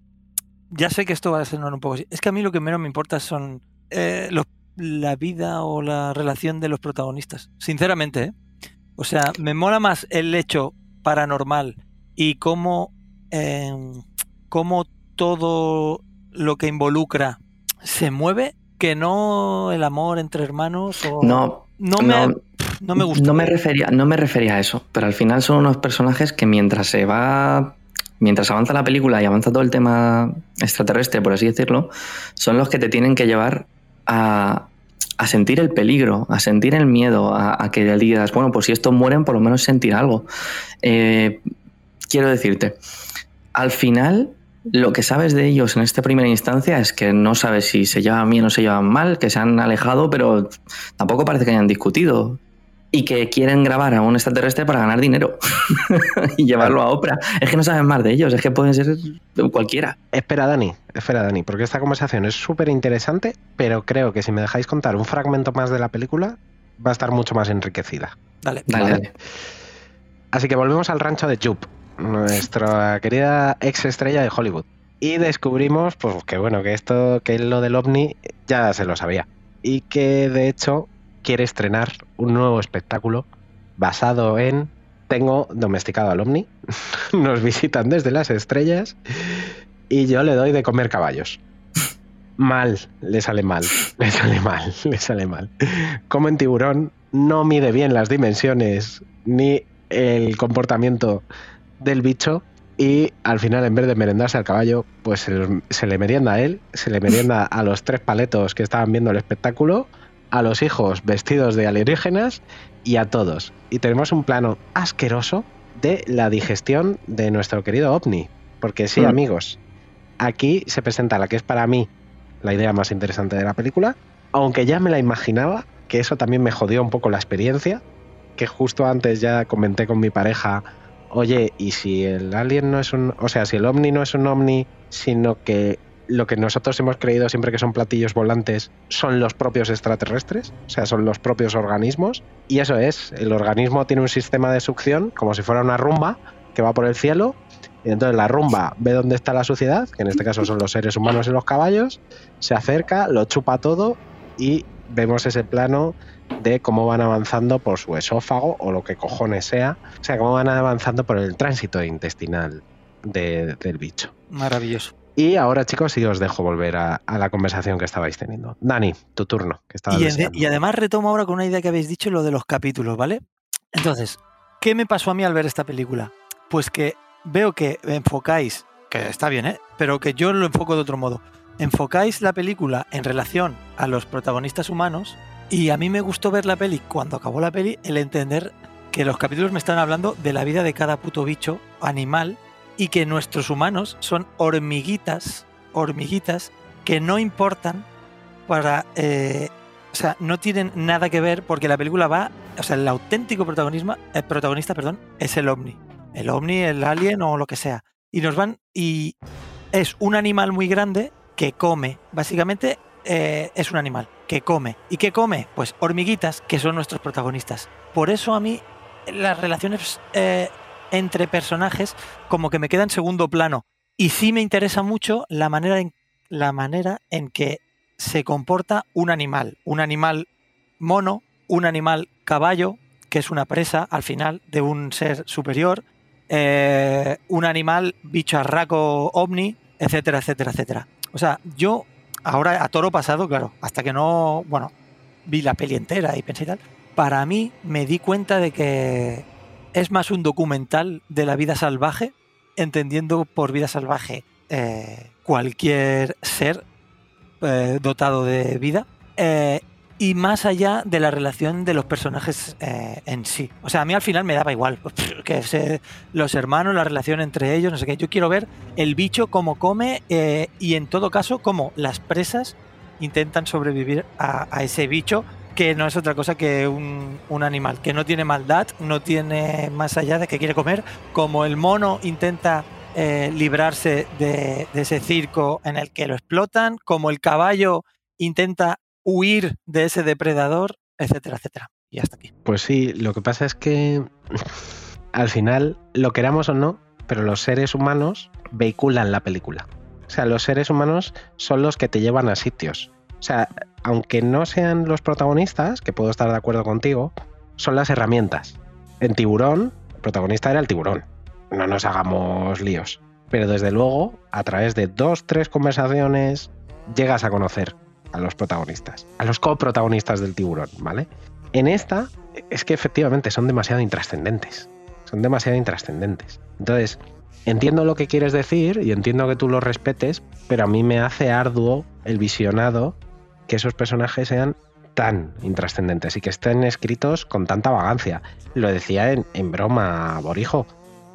ya sé que esto va a sonar un poco así. Es que a mí lo que menos me importa son eh, los la vida o la relación de los protagonistas. Sinceramente, ¿eh? O sea, me mola más el hecho paranormal y cómo, eh, cómo todo lo que involucra se mueve que no el amor entre hermanos o... No, no me, no, no me gustó. No me, refería, no me refería a eso, pero al final son unos personajes que mientras se va. Mientras avanza la película y avanza todo el tema extraterrestre, por así decirlo, son los que te tienen que llevar a, sentir el peligro, a sentir el miedo, a, a, que digas, bueno, pues si estos mueren, por lo menos sentir algo. Eh, quiero decirte, al final lo que sabes de ellos en esta primera instancia es que no sabes si se llevan bien o se llevan mal, que se han alejado, pero tampoco parece que hayan discutido. Y que quieren grabar a un extraterrestre para ganar dinero (laughs) y llevarlo a ópera. Es que no saben más de ellos, es que pueden ser cualquiera. Espera, Dani, espera, Dani, porque esta conversación es súper interesante, pero creo que si me dejáis contar un fragmento más de la película, va a estar mucho más enriquecida. Dale, Dale, dale. Así que volvemos al rancho de Jup, nuestra (laughs) querida ex estrella de Hollywood. Y descubrimos, pues que bueno, que esto, que lo del ovni ya se lo sabía. Y que de hecho quiere estrenar un nuevo espectáculo basado en Tengo domesticado al ovni. (laughs) Nos visitan desde las estrellas y yo le doy de comer caballos. Mal, le sale mal, (laughs) le sale mal, le sale mal. Como en tiburón, no mide bien las dimensiones ni el comportamiento del bicho y al final en vez de merendarse al caballo, pues se, le merienda a él, se le merienda a los tres paletos que estaban viendo el espectáculo, a los hijos vestidos de alienígenas y a todos. Y tenemos un plano asqueroso de la digestión de nuestro querido ovni. Porque sí, mm. amigos, aquí se presenta la que es para mí la idea más interesante de la película, aunque ya me la imaginaba, que eso también me jodió un poco la experiencia, que justo antes ya comenté con mi pareja oye, ¿y si el alien no es un, o sea, si el ovni no es un ovni, sino que lo que nosotros hemos creído siempre que son platillos volantes son los propios extraterrestres, o sea, son los propios organismos, y eso es, el organismo tiene un sistema de succión como si fuera una rumba que va por el cielo, y entonces la rumba ve dónde está la suciedad, que en este caso son los seres humanos y los caballos, se acerca, lo chupa todo y vemos ese plano de cómo van avanzando por su esófago o lo que cojones sea, o sea, cómo van avanzando por el tránsito intestinal de, del bicho. Maravilloso. Y ahora, chicos, sí os dejo volver a, a la conversación que estabais teniendo. Dani, tu turno. Que y, y, además retomo ahora con una idea que habéis dicho, lo de los capítulos, ¿vale? Entonces, ¿qué me pasó a mí al ver esta película? Pues que veo que enfocáis, que está bien, ¿eh? Pero que yo lo enfoco de otro modo. Enfocáis la película en relación a los protagonistas humanos y a mí me gustó ver la peli, cuando acabó la peli, el entender que los capítulos me están hablando de la vida de cada puto bicho, animal, y que nuestros humanos son hormiguitas, hormiguitas, que no importan para... Eh, o sea, no tienen nada que ver porque la película va... O sea, el auténtico protagonismo, el protagonista, perdón, es el ovni. El ovni, el alien o lo que sea. Y nos van... Y es un animal muy grande que come. Básicamente eh, es un animal que come. ¿Y qué come? Pues hormiguitas, que son nuestros protagonistas. Por eso a mí las relaciones eh, entre personajes como que me quedan en segundo plano. Y sí me interesa mucho la manera en, la manera en que se comporta un animal. Un animal mono, un animal caballo, que es una presa al final de un ser superior, eh, un animal bicharraco ovni, etcétera, etcétera, etcétera. O sea, yo ahora a toro pasado, claro, hasta que no, bueno, vi la peli entera y pensé y tal, para mí me di cuenta de que es más un documental de la vida salvaje, entendiendo por vida salvaje eh, cualquier ser eh, dotado de vida, eh, y más allá de la relación de los personajes en sí. O sea, a mí al final me daba igual (laughs) que los hermanos, la relación entre ellos, no sé qué. Yo quiero ver el bicho cómo come y en todo caso cómo las presas intentan sobrevivir a, ese bicho que no es otra cosa que un, un, animal, que no tiene maldad, no tiene más allá de que quiere comer, como el mono intenta eh, librarse de, de ese circo en el que lo explotan, como el caballo intenta huir de ese depredador, etcétera, etcétera. Y hasta aquí. Pues sí, lo que pasa es que al final, lo queramos o no, pero los seres humanos vehiculan la película. O sea, los seres humanos son los que te llevan a sitios. O sea, aunque no sean los protagonistas, que puedo estar de acuerdo contigo, son las herramientas. En Tiburón, el protagonista era el tiburón. No nos hagamos líos. Pero desde luego, a través de dos, tres conversaciones, llegas a conocer a los protagonistas, a los coprotagonistas del tiburón, ¿vale? En esta, es que efectivamente son demasiado intrascendentes. Son demasiado intrascendentes. Entonces, entiendo lo que quieres decir y entiendo que tú lo respetes, pero a mí me hace arduo el visionado que esos personajes sean tan intrascendentes y que estén escritos con tanta vagancia. Lo decía en, en broma, Borijo,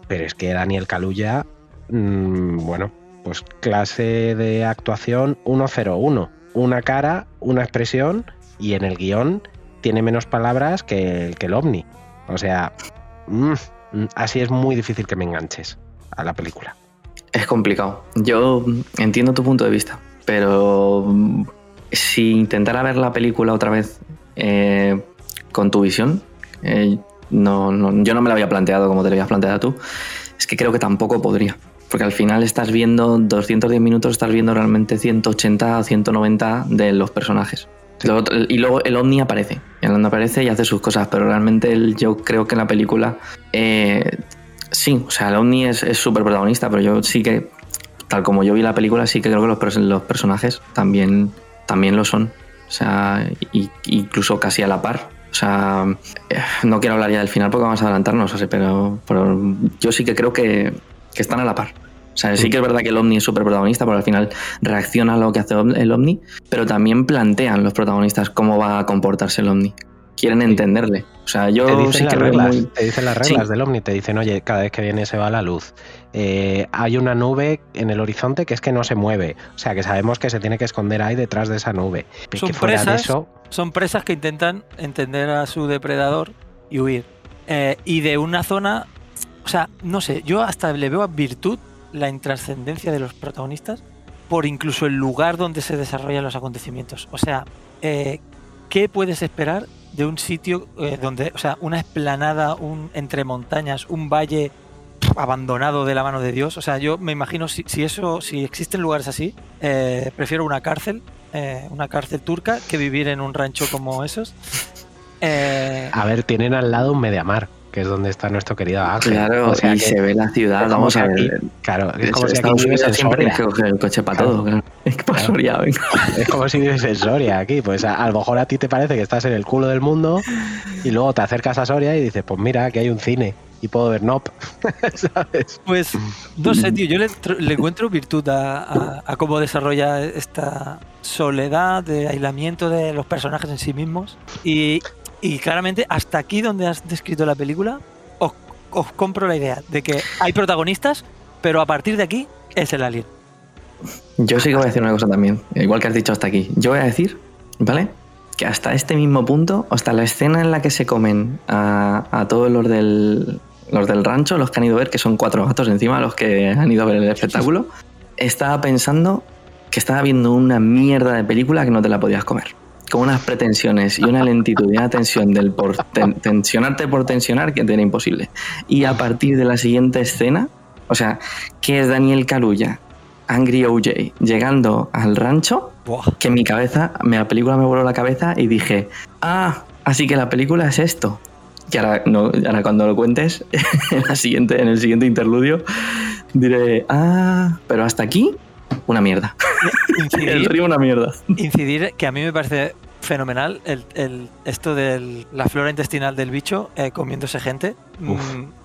pero es que Daniel Caluya, mmm, bueno, pues clase de actuación 101. Una cara, una expresión y en el guion tiene menos palabras que el, que el ovni. O sea, mmm, así es muy difícil que me enganches a la película. Es complicado. Yo entiendo tu punto de vista, pero si intentara ver la película otra vez eh, con tu visión, eh, no, no, yo no me la había planteado como te lo habías planteado tú, es que creo que tampoco podría. Porque al final estás viendo 210 minutos, estás viendo realmente 180 o 190 de los personajes. Y luego el ovni aparece. El ovni aparece y hace sus cosas, pero realmente yo creo que en la película. Eh, sí, o sea, el ovni es súper protagonista, pero yo sí que, tal como yo vi la película, sí que creo que los, los personajes también, también lo son. O sea, incluso casi a la par. O sea, eh, no quiero hablar ya del final porque vamos a adelantarnos, así, pero, pero yo sí que creo que, que están a la par. O sea, sí que es verdad que el Omni es súper protagonista, porque al final reacciona a lo que hace el Omni, pero también plantean los protagonistas cómo va a comportarse el Omni. Quieren entenderle. O sea, yo te dicen sí las reglas, muy... te dicen las reglas sí. del Omni, te dicen, oye, cada vez que viene se va la luz. Eh, hay una nube en el horizonte que es que no se mueve. O sea, que sabemos que se tiene que esconder ahí detrás de esa nube. Son que fuera presas, de eso, son presas que intentan entender a su depredador y huir. Eh, y de una zona, o sea, no sé, yo hasta le veo a virtud la intrascendencia de los protagonistas por incluso el lugar donde se desarrollan los acontecimientos. O sea, eh, ¿qué puedes esperar de un sitio eh, donde, o sea, una esplanada, un entre montañas, un valle abandonado de la mano de Dios? O sea, yo me imagino si, si eso, si existen lugares así, eh, prefiero una cárcel, eh, una cárcel turca, que vivir en un rancho como esos. A ver, tienen al lado un Mediamar, que es donde está nuestro querido Ángel. Claro, O sea y que se ve la ciudad, vamos a aquí- ver. Claro, es como si aquí Estados vives Unidos en siempre Soria. tienes que coger el coche para Claro. todo. Claro. Es que para Claro. Soria, venga. Es como si vives en Soria aquí. Pues a, a lo mejor a ti te parece que estás en el culo del mundo y luego te acercas a Soria y dices, pues mira, que hay un cine y puedo ver Nop. (laughs) ¿Sabes? Pues no sé, tío, yo le, le encuentro virtud a, a- a cómo desarrolla esta soledad de aislamiento de los personajes en sí mismos. Y, y claramente, hasta aquí donde has descrito la película, os, compro la idea de que hay protagonistas, pero a partir de aquí es el alien. Yo sí que voy a decir una cosa también, igual que has dicho hasta aquí. Yo voy a decir, ¿vale? Que hasta este mismo punto, hasta la escena en la que se comen a, a todos los del, los del rancho, los que han ido a ver, que son cuatro gatos encima, los que han ido a ver el espectáculo, estaba pensando que estaba viendo una mierda de película que no te la podías comer. Con unas pretensiones y una lentitud y una tensión del por ten- tensionarte por tensionar que era imposible. Y a partir de la siguiente escena, o sea, que es Daniel Caluya, Angry OJ, llegando al rancho, que mi cabeza, la película me voló la cabeza y dije, ah, así que la película es esto. Y ahora, no, ahora cuando lo cuentes, (laughs) en, la siguiente, en el siguiente interludio, diré, ah, pero hasta aquí, una mierda. El Incidir, río una mierda. incidir que a mí me parece fenomenal el, el- esto de la flora intestinal del bicho eh, comiéndose gente. Mm,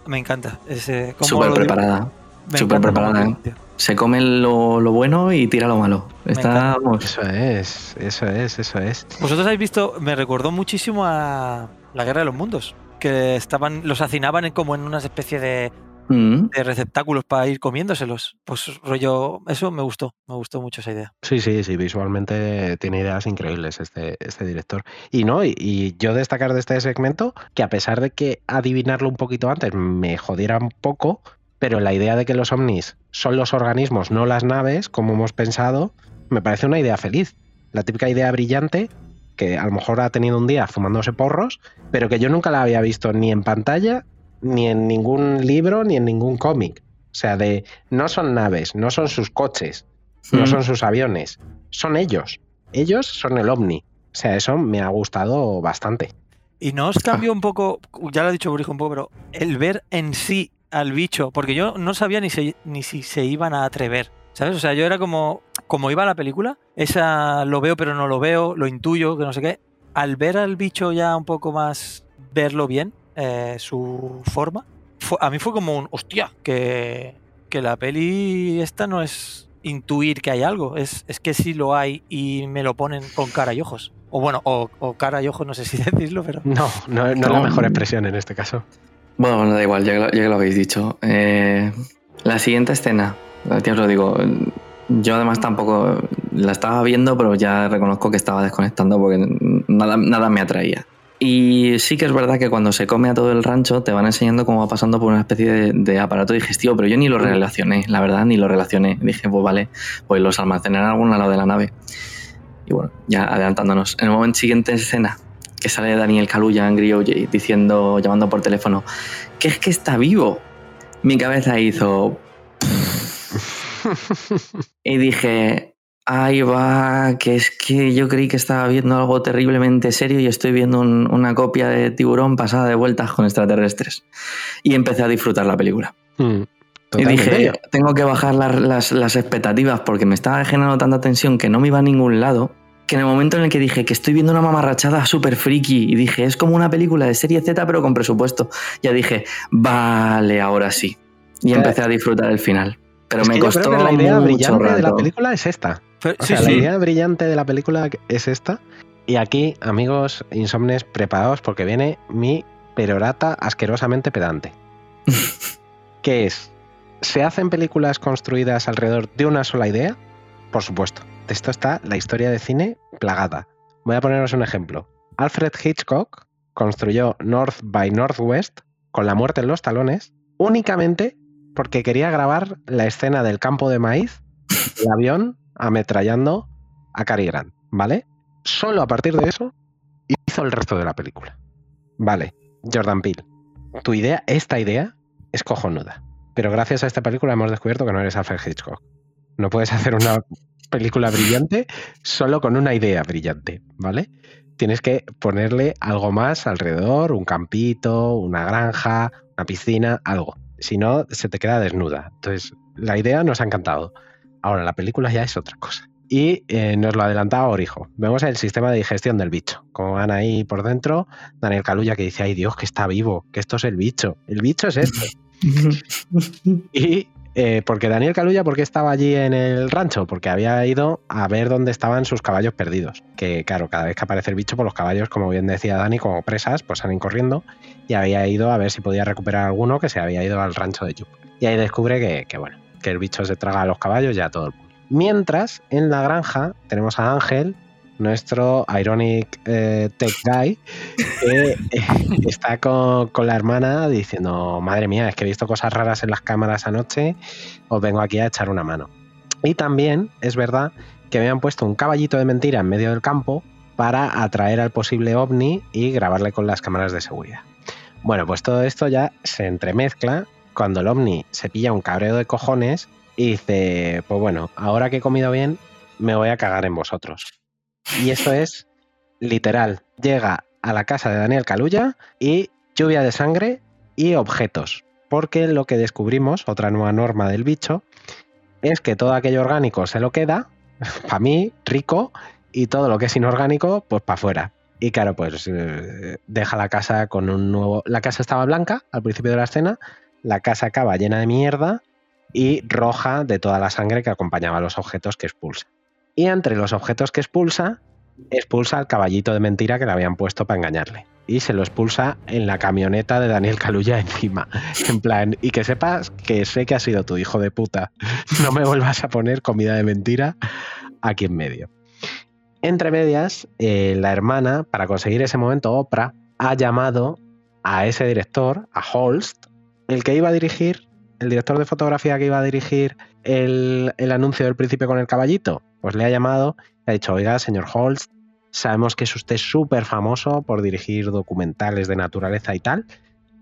me encanta. Ese, cómo Súper lo- preparada. me súper preparada, ¿eh? Se come lo, lo bueno y tira lo malo. Está, Eso es, eso es, eso es. Vosotros habéis visto, me recordó muchísimo a la Guerra de los Mundos, que estaban, los hacinaban en- como en una especie de, mm, de receptáculos para ir comiéndoselos. Pues rollo, eso me gustó, me gustó mucho esa idea. Sí, sí, sí, visualmente tiene ideas increíbles este, este director. Y no, y, y yo destacar de este segmento que a pesar de que adivinarlo un poquito antes me jodiera un poco, pero la idea de que los ovnis son los organismos, no las naves, como hemos pensado, me parece una idea feliz. La típica idea brillante que a lo mejor ha tenido un día fumándose porros, pero que yo nunca la había visto ni en pantalla, ni en ningún libro, ni en ningún cómic. O sea, de no son naves, no son sus coches, no son sus aviones, son ellos. Ellos son el ovni. O sea, eso me ha gustado bastante. Y no os cambió un poco, ya lo ha dicho Burijo un poco, pero el ver en sí al bicho, porque yo no sabía ni, se- ni si se iban a atrever, ¿sabes? O sea, yo era como, como iba la película, esa lo veo pero no lo veo, lo intuyo, que no sé qué. Al ver al bicho ya un poco más, verlo bien, eh, su forma, fue- a mí fue como un, hostia, que, que la peli esta no es intuir que hay algo, es, es que sí lo hay y me lo ponen con cara y ojos. O bueno, o, o cara y ojos, no sé si (laughs) decirlo, pero... No, no, no es la mejor expresión en este caso. Bueno, bueno, da igual, ya que lo, ya que lo habéis dicho. Eh, la siguiente escena, ya os lo digo, yo además tampoco la estaba viendo, pero ya reconozco que estaba desconectando porque nada, nada me atraía. Y sí que es verdad que cuando se come a todo el rancho te van enseñando cómo va pasando por una especie de, aparato digestivo, pero yo ni lo relacioné, la verdad, ni lo relacioné. Dije, pues vale, pues los almacenarán algún lado de la nave. Y bueno, ya adelantándonos. En el momento siguiente escena, que sale Daniel Kaluuya en Grioje diciendo, llamando por teléfono, que es que está vivo. Mi cabeza hizo... (laughs) y dije, ahí va, que es que yo creí que estaba viendo algo terriblemente serio y estoy viendo un- una copia de tiburón pasada de vueltas con extraterrestres. Y empecé a disfrutar la película. Mm, Y dije, tengo que bajar las, las- las expectativas porque me estaba generando tanta tensión que no me iba a ningún lado. Que en el momento en el que dije que estoy viendo una mamarrachada súper friki y dije, es como una película de serie Z pero con presupuesto, ya dije, vale, ahora sí. Y empecé a disfrutar el final. Pero Es me que yo costó creo que la idea mucho brillante de la película es esta. Pero- O sí, sea, la idea brillante de la película es esta. Y aquí, amigos insomnes, preparados porque viene mi perorata asquerosamente pedante. (laughs) que es, ¿se hacen películas construidas alrededor de una sola idea? Por supuesto. De esto está la historia de cine plagada. Voy a poneros un ejemplo. Alfred Hitchcock construyó North by Northwest con la muerte en los talones únicamente porque quería grabar la escena del campo de maíz, el avión ametrallando a Cary Grant, ¿vale? Solo a partir de eso hizo el resto de la película. Vale, Jordan Peele, tu idea, esta idea, es cojonuda. Pero gracias a esta película hemos descubierto que no eres Alfred Hitchcock. No puedes hacer una película brillante solo con una idea brillante, ¿vale? Tienes que ponerle algo más alrededor, un campito, una granja, una piscina, algo. Si no, se te queda desnuda. Entonces, la idea nos ha encantado. Ahora, la película ya es otra cosa. Y eh, nos lo adelantaba Orijo. Vemos el sistema de digestión del bicho. Como van ahí por dentro, Daniel Caluya que dice, ay Dios, que está vivo, que esto es el bicho. El bicho es esto. (laughs) Y eh, porque Daniel Caluya, ¿por qué estaba allí en el rancho? Porque había ido a ver dónde estaban sus caballos perdidos. Que claro, cada vez que aparece el bicho, pues los caballos, como bien decía Dani, como presas, pues salen corriendo. Y había ido a ver si podía recuperar alguno que se había ido al rancho de Yup. Y ahí descubre que, bueno, que el bicho se traga a los caballos y a todo el mundo. Mientras, en la granja tenemos a Ángel, nuestro Ironic eh, Tech Guy, que eh, (laughs) está con, con la hermana diciendo, madre mía, es que he visto cosas raras en las cámaras anoche, os vengo aquí a echar una mano. Y también es verdad que me han puesto un caballito de mentira en medio del campo para atraer al posible ovni y grabarle con las cámaras de seguridad. Bueno, pues todo esto ya se entremezcla cuando el ovni se pilla un cabreo de cojones y dice, pues bueno, ahora que he comido bien, me voy a cagar en vosotros. Y esto es literal. Llega a la casa de Daniel Caluya y lluvia de sangre y objetos. Porque lo que descubrimos, otra nueva norma del bicho, es que todo aquello orgánico se lo queda, (laughs) para mí, rico, y todo lo que es inorgánico, pues para afuera. Y claro, pues eh, deja la casa con un nuevo... La casa estaba blanca al principio de la escena, la casa acaba llena de mierda y roja de toda la sangre que acompañaba a los objetos que expulsa. Y entre los objetos que expulsa, expulsa al caballito de mentira que le habían puesto para engañarle. Y se lo expulsa en la camioneta de Daniel Caluya (laughs) encima. En plan, y que sepas que sé que has sido tu hijo de puta. (laughs) No me vuelvas a poner comida de mentira aquí en medio. Entre medias, eh, la hermana, para conseguir ese momento, Oprah, ha llamado a ese director, a Holst, el que iba a dirigir, el director de fotografía que iba a dirigir el, el anuncio del príncipe con el caballito, pues le ha llamado y ha dicho, oiga, señor Holst, sabemos que es usted súper famoso por dirigir documentales de naturaleza y tal,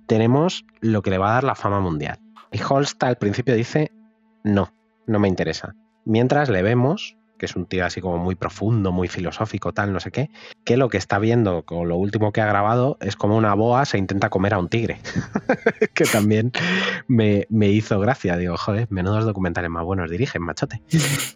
tenemos lo que le va a dar la fama mundial. Y Holst al principio dice, no, no me interesa. Mientras le vemos que es un tío así como muy profundo, muy filosófico, tal, no sé qué, que lo que está viendo con lo último que ha grabado es como una boa se intenta comer a un tigre, (laughs) que también me, me, hizo gracia. Digo, joder, menudos documentales más buenos dirigen, machote.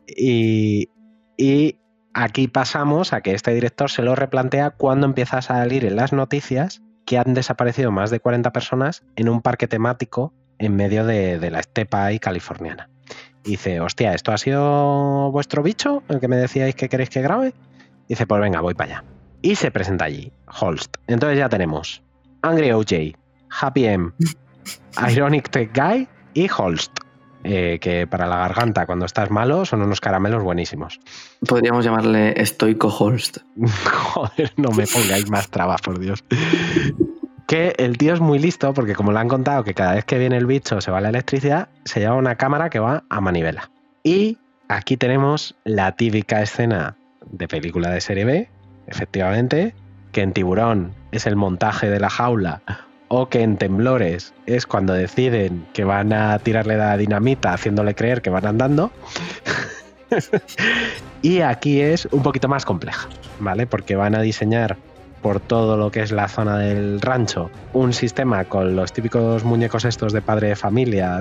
Y, y aquí pasamos a que este director se lo replantea cuando empieza a salir en las noticias que han desaparecido más de 40 personas en un parque temático en medio de, de la estepa y californiana. Y dice, hostia, ¿esto ha sido vuestro bicho? ¿El que me decíais que queréis que grabe? Dice, pues venga, voy para allá. Y se presenta allí, Holst. Entonces ya tenemos Angry OJ, Happy M, (laughs) Ironic Tech Guy y Holst. Eh, que para la garganta, cuando estás malo, son unos caramelos buenísimos. Podríamos llamarle Stoico Holst. (laughs) Joder, no me pongáis más trabas, por Dios. Que el tío es muy listo porque como le han contado que cada vez que viene el bicho se va la electricidad, se lleva una cámara que va a manivela. Y aquí tenemos la típica escena de película de serie B, efectivamente, que en Tiburón es el montaje de la jaula o que en temblores es cuando deciden que van a tirarle la dinamita haciéndole creer que van andando. (laughs) y aquí es un poquito más compleja, ¿vale? Porque van a diseñar por todo lo que es la zona del rancho, un sistema con los típicos muñecos estos de padre de familia.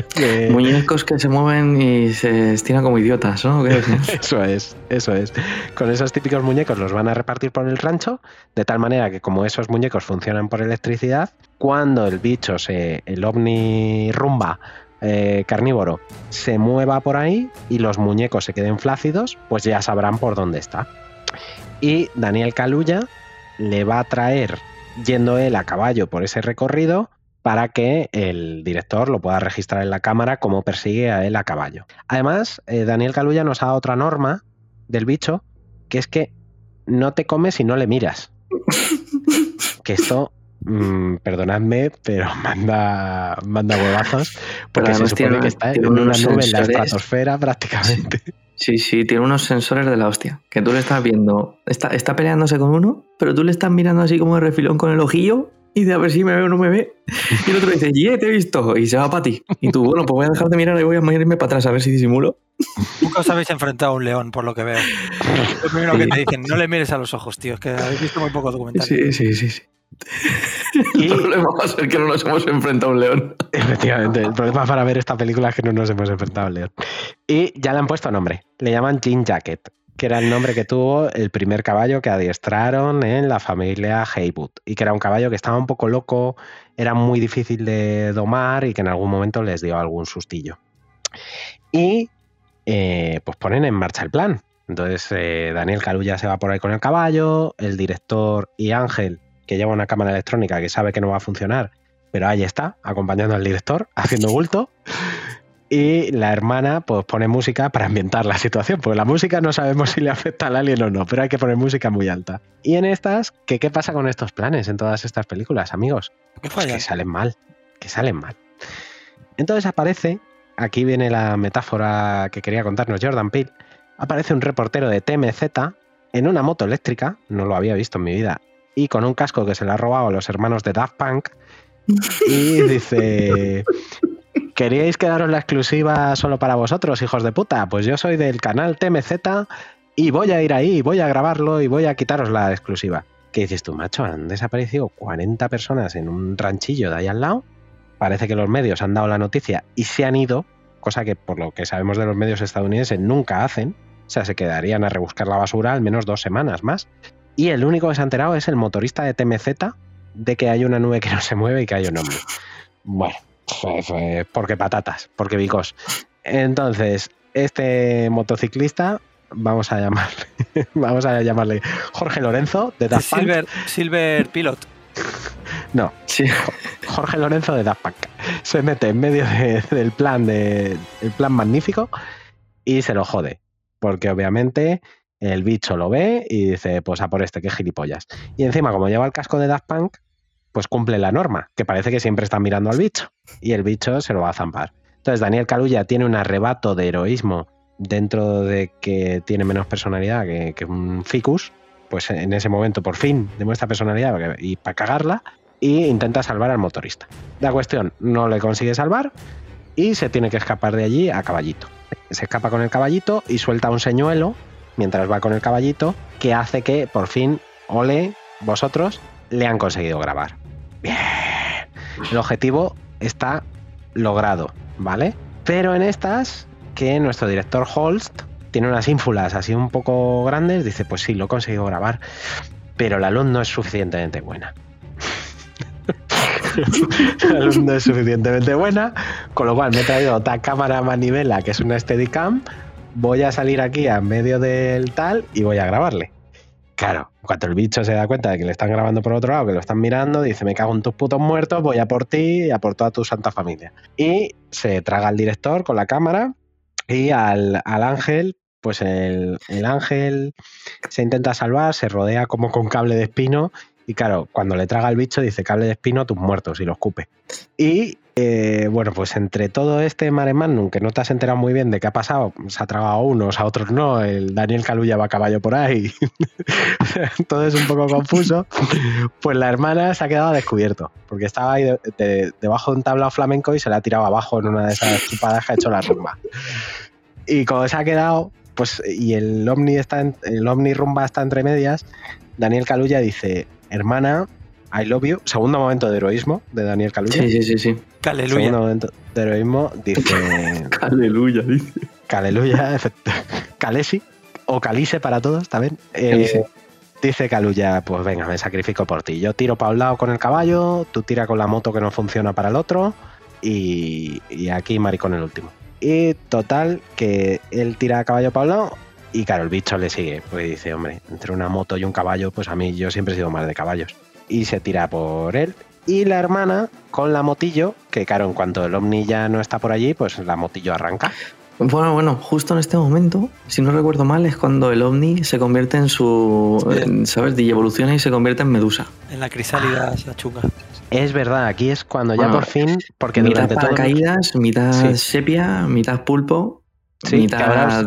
(laughs) Muñecos que se mueven y se estiran como idiotas, ¿no? (laughs) eso es, eso es. Con esos típicos muñecos los van a repartir por el rancho, de tal manera que como esos muñecos funcionan por electricidad, cuando el bicho, se, el ovni rumba, eh, carnívoro se mueva por ahí y los muñecos se queden flácidos, pues ya sabrán por dónde está. Y Daniel Caluya le va a traer yendo él a caballo por ese recorrido para que el director lo pueda registrar en la cámara como persigue a él a caballo. Además, eh, Daniel Caluya nos da otra norma del bicho, que es que no te comes si no le miras. (laughs) que esto, mm, perdonadme, pero (laughs) manda, manda huevazos, porque se supone que está en una nube en la estratosfera prácticamente. Sí, sí, tiene unos sensores de la hostia. Que tú le estás viendo, está, está peleándose con uno, pero tú le estás mirando así como de refilón con el ojillo y dice a ver si me ve o no me ve. Y el otro dice, yeah, te he visto. Y se va para ti. Y tú, bueno, pues voy a dejar de mirar y voy a irme para atrás a ver si disimulo. Nunca os habéis enfrentado a un león, por lo que veo. Lo primero que te dicen, no le mires a los ojos, tío. Es que habéis visto muy poco documental. Sí, sí, sí. sí. El problema va a ser que no nos hemos enfrentado a un león. Efectivamente, el problema para ver esta película es que no nos hemos enfrentado a un león. Y ya le han puesto nombre. Le llaman Jean Jacket, que era el nombre que tuvo el primer caballo que adiestraron en la familia Haywood. Y que era un caballo que estaba un poco loco, era muy difícil de domar y que en algún momento les dio algún sustillo. Y eh, pues ponen en marcha el plan. Entonces eh, Daniel Caluya se va por ahí con el caballo, el director y Ángel que lleva una cámara electrónica que sabe que no va a funcionar, pero ahí está, acompañando al director, (laughs) haciendo bulto. Y la hermana pues pone música para ambientar la situación, porque la música no sabemos si le afecta al alien o no, pero hay que poner música muy alta. Y en estas, ¿qué, qué pasa con estos planes en todas estas películas, amigos? Pues que salen mal, que salen mal. Entonces aparece, aquí viene la metáfora que quería contarnos Jordan Peele, aparece un reportero de TMZ en una moto eléctrica, no lo había visto en mi vida, y con un casco que se le ha robado a los hermanos de Daft Punk. (laughs) Y dice, ¿queríais quedaros la exclusiva solo para vosotros, hijos de puta? Pues yo soy del canal TMZ y voy a ir ahí, voy a grabarlo y voy a quitaros la exclusiva. ¿Qué dices tú, macho? Han desaparecido 40 personas en un ranchillo de ahí al lado. Parece que los medios han dado la noticia y se han ido, cosa que por lo que sabemos de los medios estadounidenses nunca hacen. O sea, se quedarían a rebuscar la basura al menos dos semanas más. Y el único que se ha enterado es el motorista de TMZ de que hay una nube que no se mueve y que hay un hombre. Bueno, porque patatas, porque bicos. Entonces, este motociclista, vamos a llamarle, (laughs) vamos a llamarle Jorge Lorenzo de Daft Punk. Silver, Silver Pilot. (laughs) No, sí. Jorge Lorenzo de Daft Punk. Se mete en medio del plan de el plan magnífico y se lo jode. Porque obviamente el bicho lo ve y dice, pues a por este, qué gilipollas. Y encima, como lleva el casco de Daft Punk, pues cumple la norma, que parece que siempre está mirando al bicho. Y el bicho se lo va a zampar. Entonces, Daniel Caluya tiene un arrebato de heroísmo dentro de que tiene menos personalidad que, un ficus. Pues en ese momento, por fin, demuestra personalidad y para cagarla. Y intenta salvar al motorista. La cuestión, no le consigue salvar. y se tiene que escapar de allí a caballito. Se escapa con el caballito y suelta un señuelo mientras va con el caballito que hace que por fin, ole, vosotros, le han conseguido grabar. Bien. El objetivo está logrado, ¿vale? Pero en estas, que nuestro director Holst tiene unas ínfulas así un poco grandes, dice, pues sí, lo he conseguido grabar, pero la luz no es suficientemente buena. (laughs) la luz no es suficientemente buena, con lo cual me he traído otra cámara manivela, que es una Steadicam, voy a salir aquí a medio del tal y voy a grabarle. Claro, cuando el bicho se da cuenta de que le están grabando por otro lado, que lo están mirando, dice, me cago en tus putos muertos, voy a por ti y a por toda tu santa familia. Y se traga al director con la cámara y al, al ángel, pues el, el ángel se intenta salvar, se rodea como con cable de espino y claro, cuando le traga el bicho dice cable de espino a tus muertos y lo escupe. Y eh, bueno, pues entre todo este mare magnum, que no te has enterado muy bien de qué ha pasado, se ha tragado a unos, a otros no, el Daniel Caluya va a caballo por ahí, (laughs) todo es un poco confuso, pues la hermana se ha quedado descubierto, porque estaba ahí de- de- debajo de un tablao flamenco y se la ha tirado abajo en una de esas chupadas que ha hecho la rumba. Y como se ha quedado, pues, y el Omni, está el Omni rumba está entre medias, Daniel Caluya dice, hermana, I love you. Segundo momento de heroísmo de Daniel Caluya. Sí, sí, sí, sí. Aleluya. Segundo momento de heroísmo dice (laughs) Aleluya, dice. Caleluya, efect- Calesi o Calice para todos también. Eh, dice Caluya, pues venga, me sacrifico por ti. Yo tiro para un lado con el caballo, tú tira con la moto que no funciona para el otro y, y aquí maricón el último. Y total, que él tira a caballo para un lado y claro, el bicho le sigue. Pues dice, hombre, entre una moto y un caballo, pues a mí yo siempre he sido más de caballos. Y se tira por él. Y la hermana con la motillo, que claro, en cuanto el ovni ya no está por allí, pues la motillo arranca. Bueno, bueno, justo en este momento, si no recuerdo mal, es cuando el ovni se convierte en su. Sí. en, ¿Sabes? Y evoluciona y se convierte en medusa. En la crisálida esa chunga. Es verdad, aquí es cuando ya por fin, porque mitad durante todo paracaídas, mitad Sí. sepia, mitad pulpo, Sí, mitad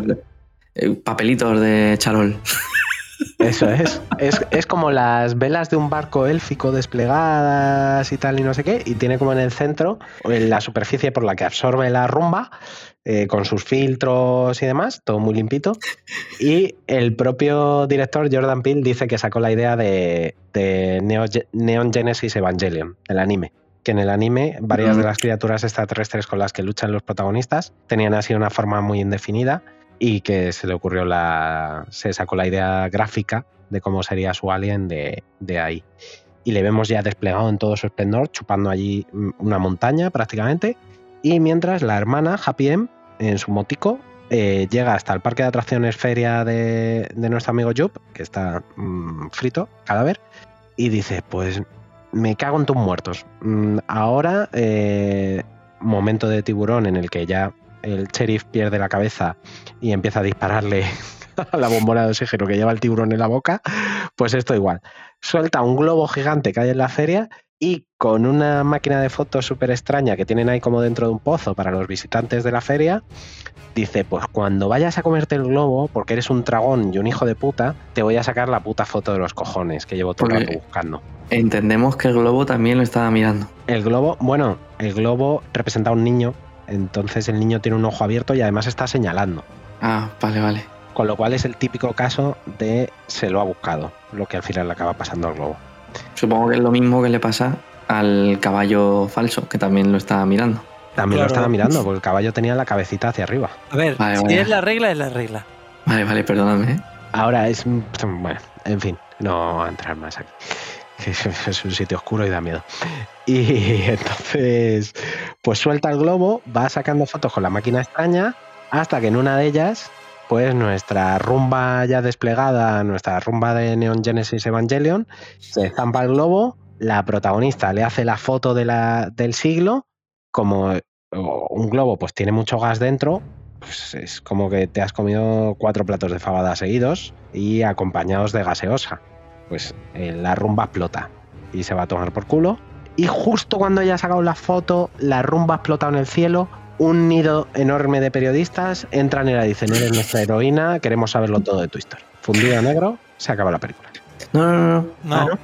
papelitos de charol. Eso es. es. Es como las velas de un barco élfico desplegadas y tal y no sé qué, y tiene como en el centro, en la superficie por la que absorbe la rumba, eh, con sus filtros y demás, todo muy limpito. Y el propio director Jordan Peele dice que sacó la idea de, de Neo- Neon Genesis Evangelion, el anime. Que en el anime varias de Mm. las criaturas extraterrestres con las que luchan los protagonistas tenían así una forma muy indefinida y que se le ocurrió la. se sacó la idea gráfica de cómo sería su alien de, ahí. Y le vemos ya desplegado en todo su esplendor, chupando allí mm, una montaña prácticamente. Y mientras la hermana, Happy M, en su motico, eh, llega hasta el parque de atracciones feria de, de nuestro amigo Jup, que está mm, frito, cadáver, y dice: Pues me cago en tus muertos. Mm, ahora, eh, momento de tiburón en el que ya el sheriff pierde la cabeza y empieza a dispararle (laughs) a la bombona de oxígeno que lleva el tiburón en la boca, pues esto igual. Suelta un globo gigante que hay en la feria y con una máquina de fotos súper extraña que tienen ahí como dentro de un pozo para los visitantes de la feria, dice, pues cuando vayas a comerte el globo, porque eres un dragón y un hijo de puta, te voy a sacar la puta foto de los cojones que llevo todo el rato buscando. Entendemos que el globo también lo estaba mirando. El globo, bueno, el globo representa a un niño, entonces el niño tiene un ojo abierto y además está señalando. Ah, vale, vale. Con lo cual es el típico caso de se lo ha buscado, lo que al final le acaba pasando al globo. Supongo que es lo mismo que le pasa al caballo falso, que también lo estaba mirando. También lo estaba mirando, porque el caballo tenía la cabecita hacia arriba. A ver, Vale, si vale. es la regla, es la regla. Vale, vale, perdóname. ¿eh? Ahora es. Bueno, en fin, no voy a entrar más aquí. Es un sitio oscuro y da miedo. Y (laughs) entonces, pues suelta el globo, va sacando fotos con la máquina extraña, hasta que en una de ellas, pues nuestra rumba ya desplegada, nuestra rumba de Neon Genesis Evangelion, se zampa el globo, la protagonista le hace la foto de la, del siglo, como un globo pues tiene mucho gas dentro, pues es como que te has comido cuatro platos de fabada seguidos y acompañados de gaseosa. Pues eh, la rumba explota y se va a tomar por culo. Y justo cuando ya ha sacado la foto, la rumba ha explotado en el cielo. Un nido enorme de periodistas entran y le dicen: Eres nuestra heroína, queremos saberlo todo de tu historia. Fundido a negro, se acaba la película. No, no, no. no. No, Ah, ¿no?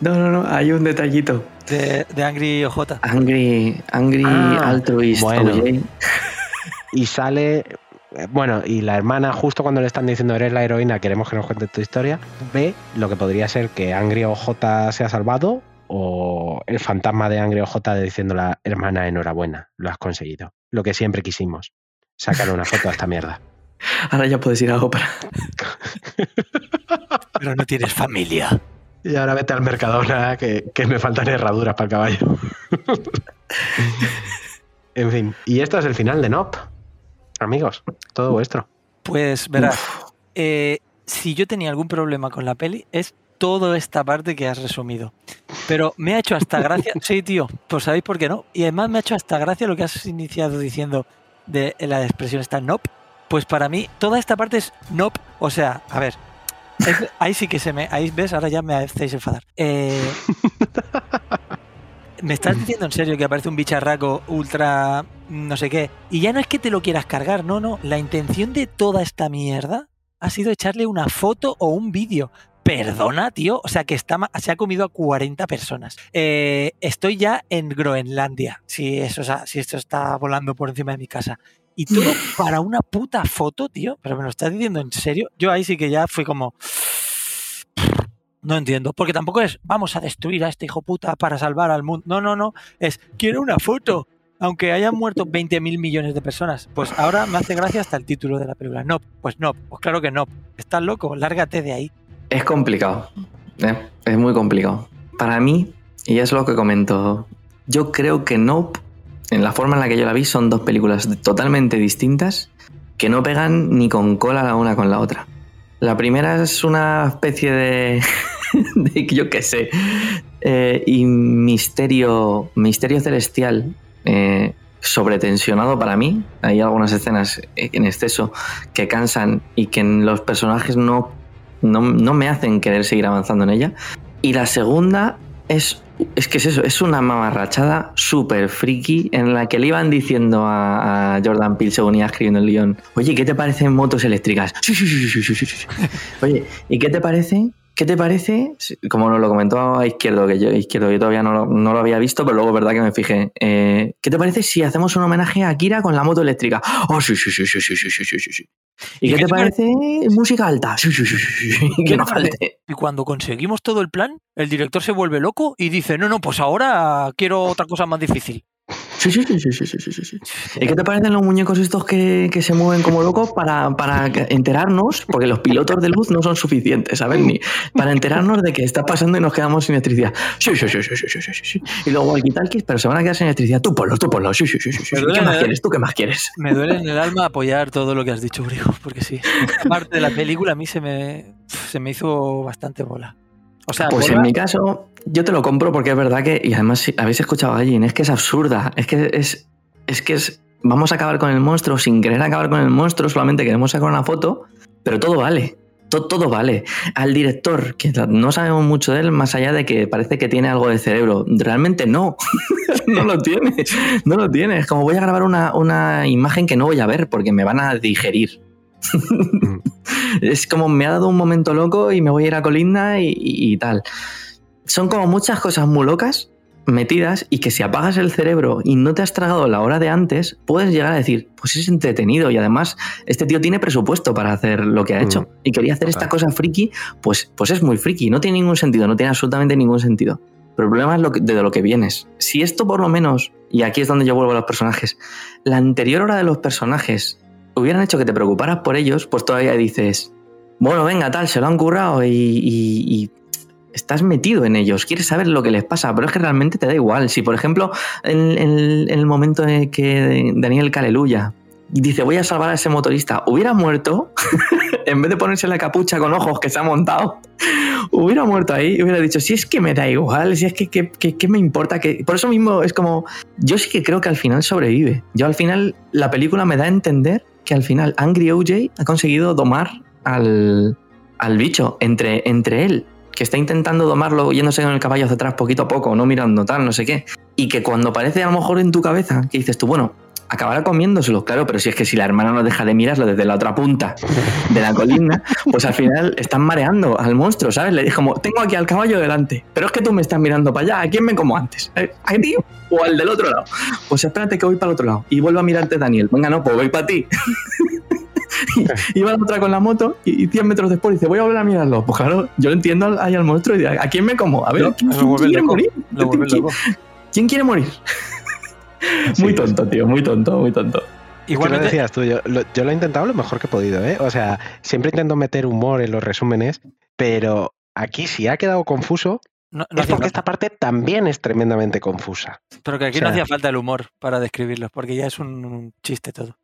No, no, no, hay un detallito. De, de Angry OJ. Angry, Angry Ah, Altruist bueno. Y sale. Eh, Bueno, y la hermana, justo cuando le están diciendo eres la heroína, queremos que nos cuentes tu historia, ve lo que podría ser que Angry OJ se ha salvado o el fantasma de Angry OJ diciendo la hermana enhorabuena, lo has conseguido. Lo que siempre quisimos, sacar una foto a esta mierda. (laughs) Ahora ya puedes ir a ópera. (laughs) Pero no tienes familia. Y ahora vete al Mercadona, que, que me faltan herraduras para el caballo. (laughs) en fin, y esto es el final de Nop. Amigos, todo vuestro. Pues verás, eh, si yo tenía algún problema con la peli, es toda esta parte que has resumido. Pero me ha hecho hasta gracia. (laughs) Sí, tío, pues sabéis por qué no. Y además me ha hecho hasta gracia lo que has iniciado diciendo de la expresión esta nop. Pues para mí, toda esta parte es nop. O sea, a ver. es- ahí sí que se me. Ahí ves, ahora ya me hacéis enfadar. Eh, (laughs) ¿Me estás diciendo en serio que aparece un bicharraco ultra no sé qué? Y ya no es que te lo quieras cargar, no, no. La intención de toda esta mierda ha sido echarle una foto o un vídeo. Perdona, tío. O sea, que está, se ha comido a 40 personas. Eh, estoy ya en Groenlandia, si, eso, si esto está volando por encima de mi casa. Y todo (laughs) para una puta foto, tío. Pero me lo estás diciendo en serio. Yo ahí sí que ya fui como... No entiendo, porque tampoco es vamos a destruir a este hijo puta para salvar al mundo. No, no, no. Es quiero una foto. Aunque hayan muerto 20 mil millones de personas. Pues ahora me hace gracia hasta el título de la película. No, pues no. Pues claro que no. Estás loco, lárgate de ahí. Es complicado. ¿eh? Es muy complicado. Para mí, y es lo que comento, yo creo que Nope, en la forma en la que yo la vi, son dos películas totalmente distintas que no pegan ni con cola la una con la otra. La primera es una especie (laughs) de, yo qué sé, eh, y misterio, misterio celestial eh, sobretensionado para mí. Hay algunas escenas en exceso que cansan y que los personajes no no, no me hacen querer seguir avanzando en ella. Y la segunda es, es que es eso, es una mamarrachada súper friki en la que le iban diciendo a, Jordan Peele según iba escribiendo el guion, oye, ¿qué te parecen motos eléctricas? Sí, sí, sí, sí, sí, sí. Oye, ¿y qué te parece? ¿Qué te parece? Como nos lo comentó a Izquierdo, que yo, Izquierdo, yo todavía no lo, no lo había visto, pero luego es verdad que me fijé. Eh, ¿Qué te parece si hacemos un homenaje a Kira con la moto eléctrica? Oh, sí, sí, sí, sí, sí, sí, sí, sí, sí, sí. ¿Y, qué, te parece música alta? Sí, sí, sí, sí, sí, ¿Qué Que no falte. Y cuando conseguimos todo el plan, el director se vuelve loco y dice, no, no, pues ahora quiero otra cosa más difícil. Sí, sí, sí, sí, sí, sí, sí, ¿Y qué te parecen los muñecos estos que, que se mueven como locos para, para, enterarnos? Porque los pilotos de luz no son suficientes, ¿sabes? Ni para enterarnos de que está pasando y nos quedamos sin electricidad. Sí, sí, sí, sí, sí, sí, sí. Y luego walkie-talkies, pero se van a quedar sin electricidad. Tú ponlo, tú ponlo. Sí, sí, sí, sí. ¿Qué más quieres? ¿Tú qué más quieres? Me duele en el alma apoyar todo lo que has dicho, Brigo, porque sí. Parte de la película a mí se me, se me hizo bastante bola. O sea, Pues en mi caso, yo te lo compro porque es verdad que, y además si habéis escuchado a Gallin, es que es absurda, es que es, es que es, vamos a acabar con el monstruo sin querer acabar con el monstruo, solamente queremos sacar una foto, pero todo vale. Todo, todo vale. Al director, que no sabemos mucho de él, más allá de que parece que tiene algo de cerebro, realmente no. (laughs) no lo tiene. No lo tiene. Es como voy a grabar una, una imagen que no voy a ver porque me van a digerir. (laughs) es como me ha dado un momento loco y me voy a ir a Colinda y, y- y tal. Son como muchas cosas muy locas metidas y que si apagas el cerebro y no te has tragado la hora de antes, puedes llegar a decir, pues es entretenido y además este tío tiene presupuesto para hacer lo que ha hecho y quería hacer esta cosa friki, pues, pues es muy friki, no tiene ningún sentido, no tiene absolutamente ningún sentido. Pero el problema es lo que- de lo que vienes. Si esto por lo menos, y aquí es donde yo vuelvo a los personajes, la anterior hora de los personajes hubieran hecho que te preocuparas por ellos, pues todavía dices, bueno, venga, tal, se lo han currado y, estás metido en ellos, quieres saber lo que les pasa, pero es que realmente te da igual. Si, por ejemplo, en, el momento en que Daniel Caleluya dice, voy a salvar a ese motorista, hubiera muerto, (laughs) en vez de ponerse la capucha con ojos que se ha montado, hubiera muerto ahí hubiera dicho, si es que me da igual, si es que- que me importa, que por eso mismo es como, yo sí que creo que al final sobrevive. Yo al final, la película me da a entender que al final Angry OJ ha conseguido domar al, al bicho entre, entre él, que está intentando domarlo yéndose con el caballo hacia atrás poquito a poco, no mirando tal, no sé qué. Y que cuando parece a lo mejor en tu cabeza, que dices tú, bueno, acabará comiéndoselo, claro, pero si es que si la hermana no deja de mirarlo desde la otra punta de la colina, pues al final están mareando al monstruo, ¿sabes? Le dije como, tengo aquí al caballo delante, pero es que tú me estás mirando para allá, ¿a quién me como antes? ¿A ti o al del otro lado? Pues espérate que voy para el otro lado y vuelvo a mirarte Daniel, venga, no, pues voy para ti. (laughs) y va la otra con la moto y 100 metros después dice, voy a volver a mirarlo. Pues claro, yo lo entiendo ahí al monstruo y digo, ¿a quién me como? A ver, ¿quién, quiere morir? ¿Quién quiere morir? (laughs) muy tonto, tío, muy tonto, muy tonto. Igual lo decías tú, yo lo, he intentado lo mejor que he podido, ¿eh? O sea, siempre intento meter humor en los resúmenes, pero aquí si ha quedado confuso, no, es porque esta parte también es tremendamente confusa. Pero que aquí no hacía falta el humor para describirlos, porque ya es un chiste todo.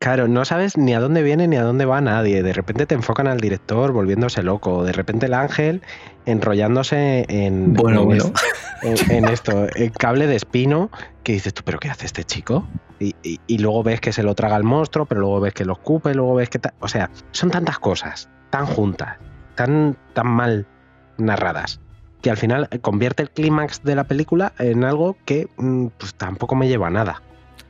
Claro, no sabes ni a dónde viene ni a dónde va nadie. De repente te enfocan al director volviéndose loco. De repente el ángel enrollándose en, bueno, (laughs) en, esto, el cable de espino, que dices tú, ¿pero qué hace este chico? Y, luego ves que se lo traga el monstruo, pero luego ves que lo escupe, luego ves que... O sea, son tantas cosas, tan juntas, tan, tan mal narradas, que al final convierte el clímax de la película en algo que mm, pues, tampoco me lleva a nada.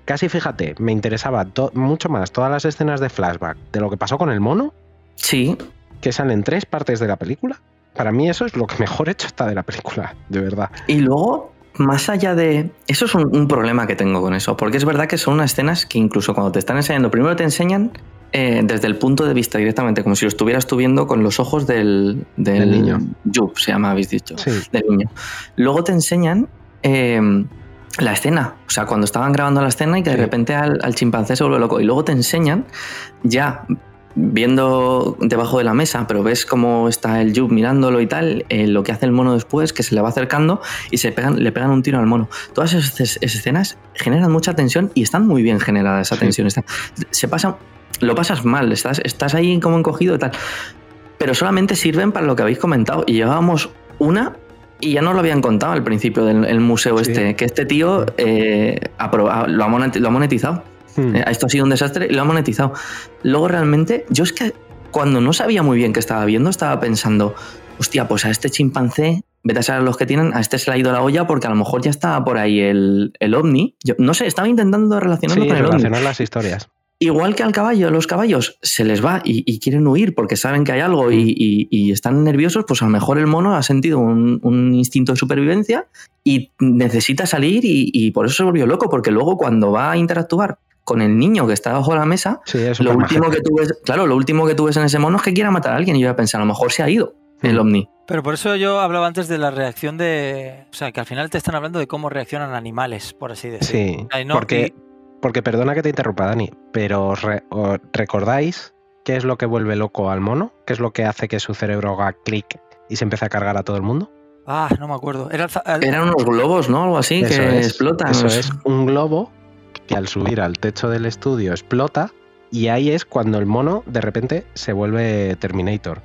Casi fíjate, me interesaba mucho más todas las escenas de flashback de lo que pasó con el mono. Sí. Que salen tres partes de la película. Para mí eso es lo que mejor hecho está de la película, de verdad. Y luego, más allá de... Eso es un, problema que tengo con eso, porque es verdad que son unas escenas que incluso cuando te están enseñando, primero te enseñan eh, desde el punto de vista directamente, como si lo estuvieras tú viendo con los ojos del, del, niño. Yup, se llama, habéis dicho. Sí. Del niño. Luego te enseñan... Eh, la escena, o sea, cuando estaban grabando la escena y que de repente al, chimpancé se vuelve loco y luego te enseñan ya viendo debajo de la mesa, pero ves cómo está el Jup mirándolo y tal, eh, lo que hace el mono después, que se le va acercando y se pegan, le pegan un tiro al mono. Todas esas, escenas generan mucha tensión y están muy bien generada esa tensión. se pasa, lo pasas mal, estás, estás ahí como encogido y tal. Pero solamente sirven para lo que habéis comentado. Y llevábamos una y ya nos lo habían contado al principio del museo este, que este tío eh, lo, ha monetizado. Hmm. Eh, esto ha sido un desastre y lo ha monetizado. Luego realmente, yo es que cuando no sabía muy bien qué estaba viendo, estaba pensando, hostia, pues a este chimpancé, vete a saber los que tienen, a este se le ha ido la olla porque a lo mejor ya estaba por ahí el, el ovni. Yo, no sé, estaba intentando relacionarlo con el relacionar las historias. Igual que al caballo, los caballos se les va y, quieren huir porque saben que hay algo y, están nerviosos, pues a lo mejor el mono ha sentido un, instinto de supervivencia y necesita salir y, por eso se volvió loco, porque luego cuando va a interactuar con el niño que está bajo la mesa, lo último que tú ves, claro, lo último que tú ves en ese mono es que quiera matar a alguien y yo voy a pensar, a lo mejor se ha ido el ovni. Pero por eso yo hablaba antes de la reacción de. O sea, que al final te están hablando de cómo reaccionan animales, por así decirlo. Sí, porque porque perdona que te interrumpa, Dani, pero ¿recordáis qué es lo que vuelve loco al mono? ¿Qué es lo que hace que su cerebro haga clic y se empiece a cargar a todo el mundo? Ah, no me acuerdo. Eran unos globos, ¿no? Algo así, que explotan. Eso es un globo que al subir al techo del estudio explota y ahí es cuando el mono de repente se vuelve Terminator.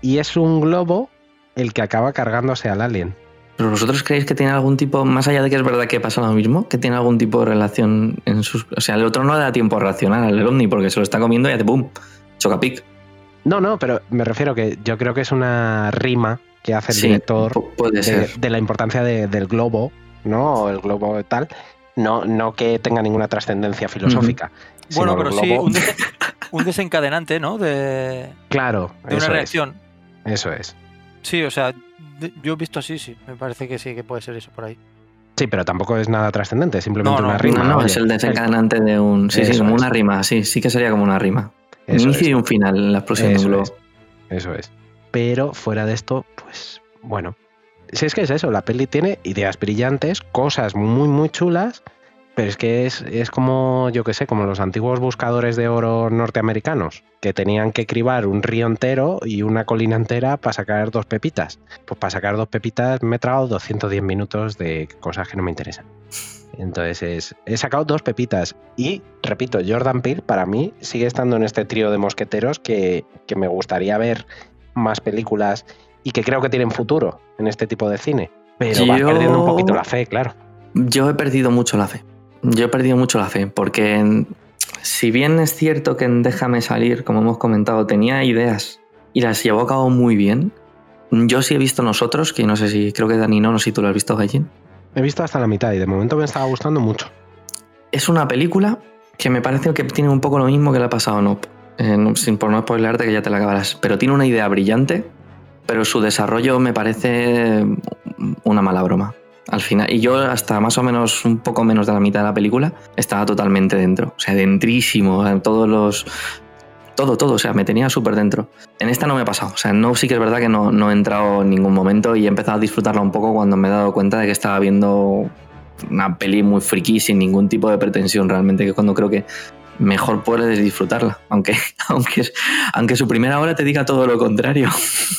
Y es un globo el que acaba cargándose al alien. ¿Pero vosotros creéis que tiene algún tipo, más allá de que es verdad que pasa lo mismo, que tiene algún tipo de relación en sus... O sea, el otro no le da tiempo a reaccionar al ovni porque se lo está comiendo y hace ¡pum! Choca pic. No, no, pero me refiero que yo creo que es una rima que hace el director de, la importancia del globo, ¿no? O el globo tal. No, no que tenga ninguna trascendencia filosófica. Bueno, pero sí, un, desencadenante, ¿no? De, claro. De una reacción. Eso es. Sí, o sea, yo he visto así, sí. Me parece que sí, que puede ser eso por ahí. Sí, pero tampoco es nada trascendente, simplemente una rima. No, no, es el desencadenante de un. Sí, sí, como una rima, sí, sí que sería como una rima. un inicio y un final en las próximas eso es. eso es. Pero fuera de esto, pues bueno. Si es que es eso, la peli tiene ideas brillantes, cosas muy, muy chulas, pero es que es, como, yo qué sé, como los antiguos buscadores de oro norteamericanos, que tenían que cribar un río entero y una colina entera para sacar dos pepitas. Pues para sacar dos pepitas me he tragado 210 minutos de cosas que no me interesan. Entonces he sacado dos pepitas y, repito, Jordan Peele para mí sigue estando en este trío de mosqueteros que, me gustaría ver más películas y que creo que tienen futuro en este tipo de cine. Pero va perdiendo un poquito la fe, claro. Yo he perdido mucho la fe. Yo he perdido mucho la fe, porque si bien es cierto que en Déjame salir, como hemos comentado, tenía ideas y las llevó a cabo muy bien, yo sí he visto nosotros, que no sé si, creo que Dani no, no sé si tú lo has visto, Gallín. He visto hasta la mitad y de momento me estaba gustando mucho. Es una película que me parece que tiene un poco lo mismo que le ha pasado a Nope. Eh, no- sin por no spoilearte que ya te la acabarás. Pero tiene una idea brillante, pero su desarrollo me parece una mala broma. Al final, y yo hasta más o menos un poco menos de la mitad de la película estaba totalmente dentro, o sea, dentrísimo, sea, todos los... Todo, todo, o sea, me tenía súper dentro. En esta no me ha pasado, o sea, no sí que es verdad que no, no he entrado en ningún momento y he empezado a disfrutarla un poco cuando me he dado cuenta de que estaba viendo una peli muy friki sin ningún tipo de pretensión realmente, que es cuando creo que mejor puedes disfrutarla, aunque, (laughs) aunque, aunque su primera hora te diga todo lo contrario.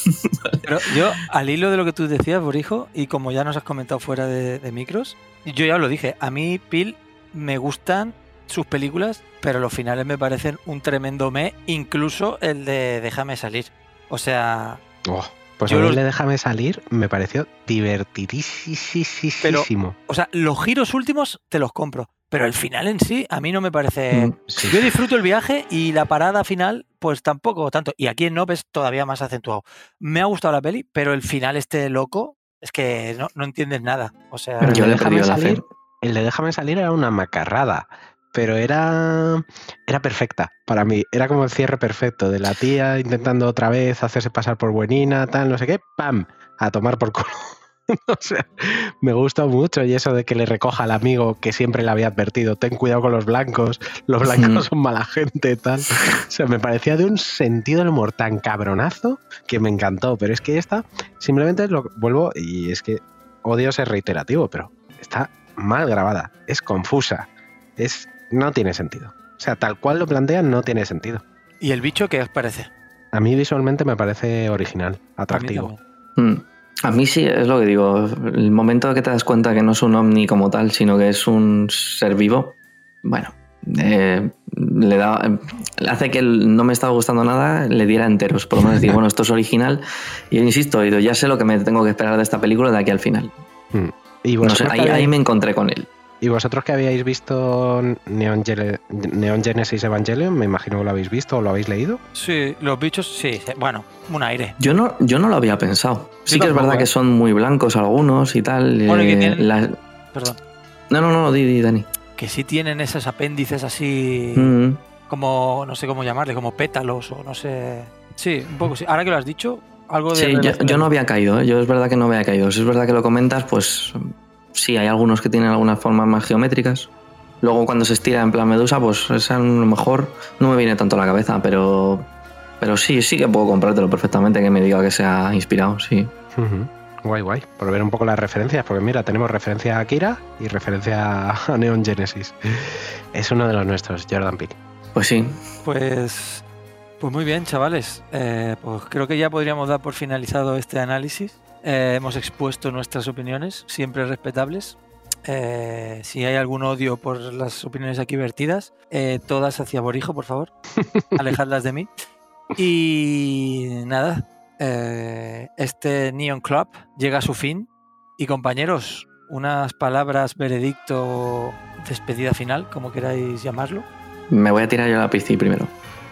(laughs) Pero yo, al hilo de lo que tú decías, Borijo, y como ya nos has comentado fuera de, de micros, yo ya lo dije, a mí, Pil, me gustan sus películas, pero los finales me parecen un tremendo me, incluso el de Déjame salir. O sea, Oh, pues Yo a mí los- le déjame salir, me pareció divertidísimo. o sea, los giros últimos te los compro, pero el final en sí a mí no me parece... Mm. Sí. Yo disfruto el viaje y la parada final, pues tampoco tanto. Y aquí en Nope es todavía más acentuado. Me ha gustado la peli, pero el final este loco es que no, no entiendes nada. O sea, Yo el le déjame salir, el de déjame salir era una macarrada, pero era, era perfecta para mí. Era como el cierre perfecto de la tía intentando otra vez hacerse pasar por buenina, tal, no sé qué, ¡pam! A tomar por culo. (laughs) o sea, me gusta mucho y eso de que le recoja al amigo que siempre le había advertido, ten cuidado con los blancos, los blancos (laughs) son mala gente, tal. O sea, me parecía de un sentido del humor tan cabronazo que me encantó, pero es que esta simplemente lo vuelvo y es que odio ser reiterativo, pero está mal grabada, es confusa, es no tiene sentido. O sea, tal cual lo plantean no tiene sentido. ¿y el bicho qué os parece? A mí visualmente me parece original, A mí atractivo. A mí sí, es lo que digo. El momento que te das cuenta que no es un ovni como tal, sino que es un ser vivo, bueno, eh, le da, hace que no me estaba gustando nada, le diera enteros. Por lo menos digo, (laughs) bueno, esto es original. Y insisto, digo, ya sé lo que me tengo que esperar de esta película de aquí al final. Y, No sé, vosotros ahí, me encontré con él. Y vosotros que habíais visto Neon, Gene- Neon Genesis Evangelion, me imagino que lo habéis visto o lo habéis leído. Sí, los bichos, sí, bueno, un aire. Yo no, yo no lo había pensado. Sí que es verdad ¿eh? que son muy blancos algunos y tal. Bueno, y que eh, tienen- la- Perdón. No, no, no, di, di, Dani. Que sí tienen esos apéndices así, Mm. como, no sé cómo llamarle, como pétalos o no sé. Sí, un poco sí. Ahora que lo has dicho, algo de. Sí, yo, yo no había caído, ¿eh? yo es verdad que no había caído. Si es verdad que lo comentas, pues sí, hay algunos que tienen algunas formas más geométricas. Luego cuando se estira en plan medusa, pues esa a lo mejor no me viene tanto a la cabeza, pero, pero sí, sí que puedo comprártelo perfectamente que me diga que se ha inspirado, sí. Guay, guay. Por ver un poco las referencias, porque mira, tenemos referencia a Akira y referencia a Neon Genesis. Es uno de los nuestros, Jordan Peele. Pues sí, Pues, pues muy bien, chavales. Eh, pues creo que ya podríamos dar por finalizado este análisis. Eh, hemos expuesto nuestras opiniones, siempre respetables. Eh, si hay algún odio por las opiniones aquí vertidas, eh, todas hacia Borijo, por favor. (laughs) Alejadlas de mí. Y nada, eh, este Neon Club llega a su fin. Y compañeros, unas palabras, veredicto, despedida final, como queráis llamarlo. me voy a tirar yo la PC primero.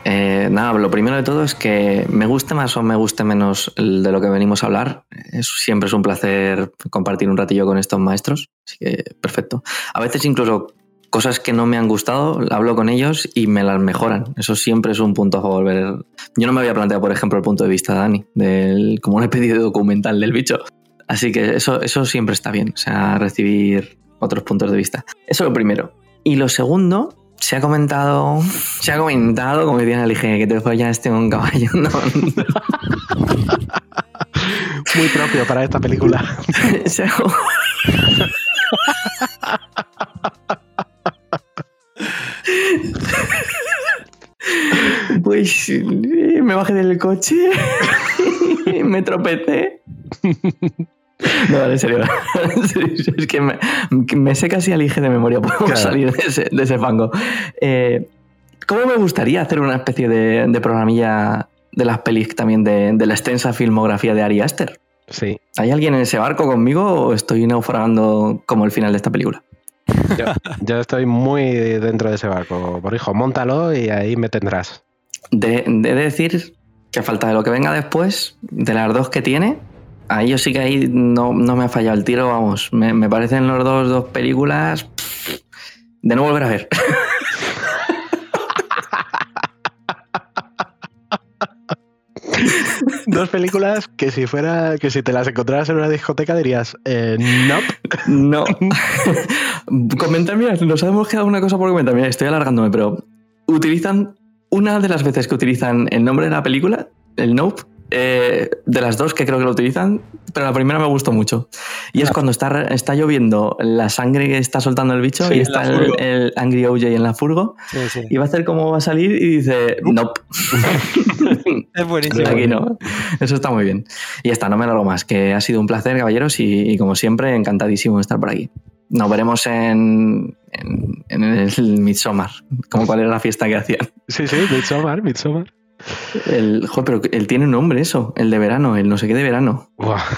Eh, nada, lo primero de todo es que me guste más o me guste menos de lo que venimos a hablar. Siempre es un placer compartir un ratillo con estos maestros. Así que perfecto. A veces incluso cosas que no me han gustado, hablo con ellos y me las mejoran. Eso siempre es un punto a favor. Ver- Yo no me había planteado, por ejemplo, el punto de vista de Dani, del, como una especie documental del bicho. Así que eso, eso siempre está bien, o sea, recibir otros puntos de vista. Eso es lo primero. Y lo segundo, se ha comentado, se ha comentado, como decían, dije que te follaste un caballo. No, Muy propio para esta película. (laughs) se ha- Pues eh, me bajé del coche, (laughs) me tropecé. (laughs) No, (laughs) en serio. Es que me, me sé casi alige de memoria, Claro. salir de ese, de ese fango. Eh, ¿Cómo me gustaría hacer una especie de, de programilla de las pelis también de, de la extensa filmografía de Ari Aster? Sí. ¿Hay alguien en ese barco conmigo o estoy naufragando como el final de esta película? Yo, yo estoy muy dentro de ese barco. Por hijo, montalo y ahí me tendrás. De, de decir que a falta de lo que venga después, de las dos que tiene, ahí yo sí que ahí no, no, me ha fallado el tiro, vamos. Me, me parecen los dos, dos películas de no volver a ver. (laughs) dos películas que si fuera que si te las encontraras en una discoteca dirías eh, no no (laughs) comentar mira nos hemos quedado una cosa por comentar mira estoy alargándome pero utilizan una de las veces que utilizan el nombre de la película el nope eh, de las dos que creo que lo utilizan, pero la primera me gustó mucho. Y es cuando está, está lloviendo la sangre que está soltando el bicho y está el, Angry OJ en la furgo. Y va a hacer como va a salir y dice, nope. (laughs) es buenísimo. Aquí no. Eso está muy bien. Y ya está, no me largo más. Que ha sido un placer, caballeros, y, como siempre, encantadísimo de estar por aquí. Nos veremos en, en, el Midsommar, como cuál era la fiesta que hacían. Sí, sí, Midsommar, Midsommar. El, joder, pero él tiene un nombre, eso, el de verano, el no sé qué de verano.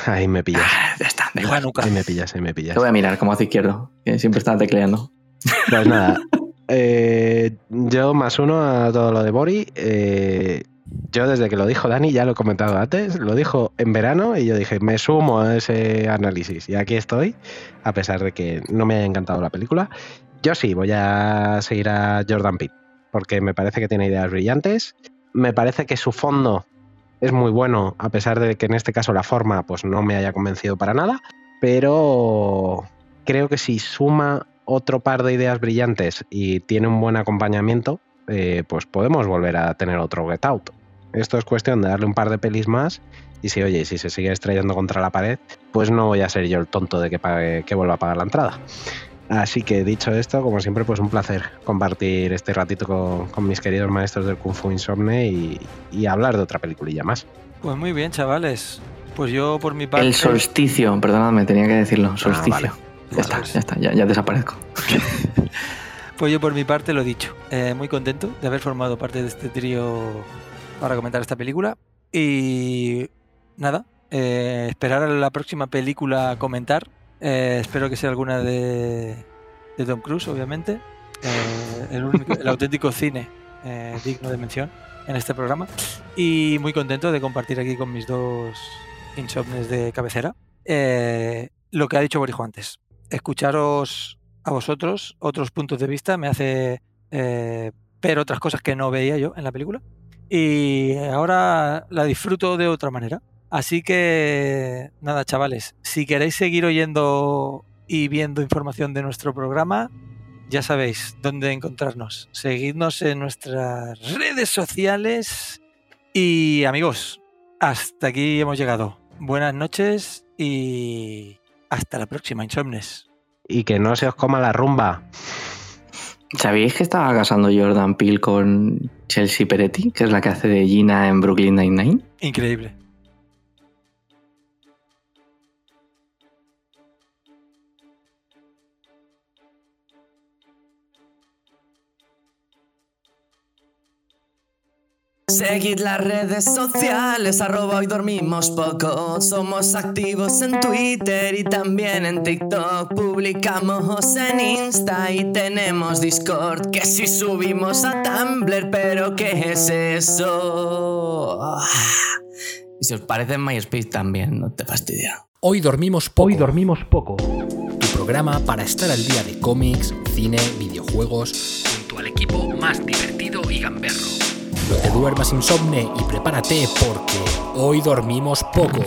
ahí me pillas. Ah, ya está, Ahí me pillas, ahí me pillas. Te voy a mirar como hace izquierdo, que siempre está tecleando. Pues nada, eh, yo más uno a todo lo de Bori. Eh, yo desde que lo dijo Dani, ya lo he comentado antes, lo dijo en verano y yo dije, me sumo a ese análisis. Y aquí estoy, a pesar de que no me haya encantado la película. Yo sí, voy a seguir a Jordan Pitt, porque me parece que tiene ideas brillantes me parece que su fondo es muy bueno, a pesar de que en este caso la forma pues no me haya convencido para nada, pero creo que si suma otro par de ideas brillantes y tiene un buen acompañamiento, eh, pues podemos volver a tener otro Get Out. Esto es cuestión de darle un par de pelis más y si, oye, si se sigue estrellando contra la pared, pues no voy a ser yo el tonto de que, pague, que vuelva a pagar la entrada. Así que dicho esto, como siempre, pues un placer compartir este ratito con, mis queridos maestros del Kung Fu Insomne y, hablar de otra peliculilla más. Pues muy bien, chavales. Pues yo por mi parte... El solsticio, perdonadme, tenía que decirlo, ah, solsticio. Ya está, ya está, ya, desaparezco. (laughs) pues yo por mi parte lo he dicho. Eh, muy contento de haber formado parte de este trío para comentar esta película. Y nada, eh, esperar a la próxima película a comentar eh, espero que sea alguna de, de Tom Cruise, obviamente. Eh, el, auténtico cine eh, digno de mención en este programa. Y muy contento de compartir aquí con mis dos insomnes de cabecera lo que ha dicho Borijo antes. Escucharos a vosotros otros puntos de vista me hace ver otras cosas que no veía yo en la película. Y ahora la disfruto de otra manera. Así que, nada, chavales, si queréis seguir oyendo y viendo información de nuestro programa, ya sabéis dónde encontrarnos. Seguidnos en nuestras redes sociales. Y amigos, hasta aquí hemos llegado. Buenas noches y hasta la próxima, Insomnes. Y que no se os coma la rumba. ¿Sabéis que estaba casando Jordan Peele con Chelsea Peretti, que es la que hace de Gina en Brooklyn Nine-Nine? Increíble. Seguid las redes sociales, arroba hoy dormimos poco. Somos activos en Twitter y también en TikTok. Publicamos en Insta y tenemos Discord. Que si subimos a Tumblr, pero ¿qué es eso? Y si os parece en MySpace también, no te fastidia. Hoy dormimos poco. Hoy dormimos poco. Tu programa para estar al día de cómics, cine, videojuegos, junto al equipo más divertido y gamberro. No te duermas insomne y prepárate porque hoy dormimos poco.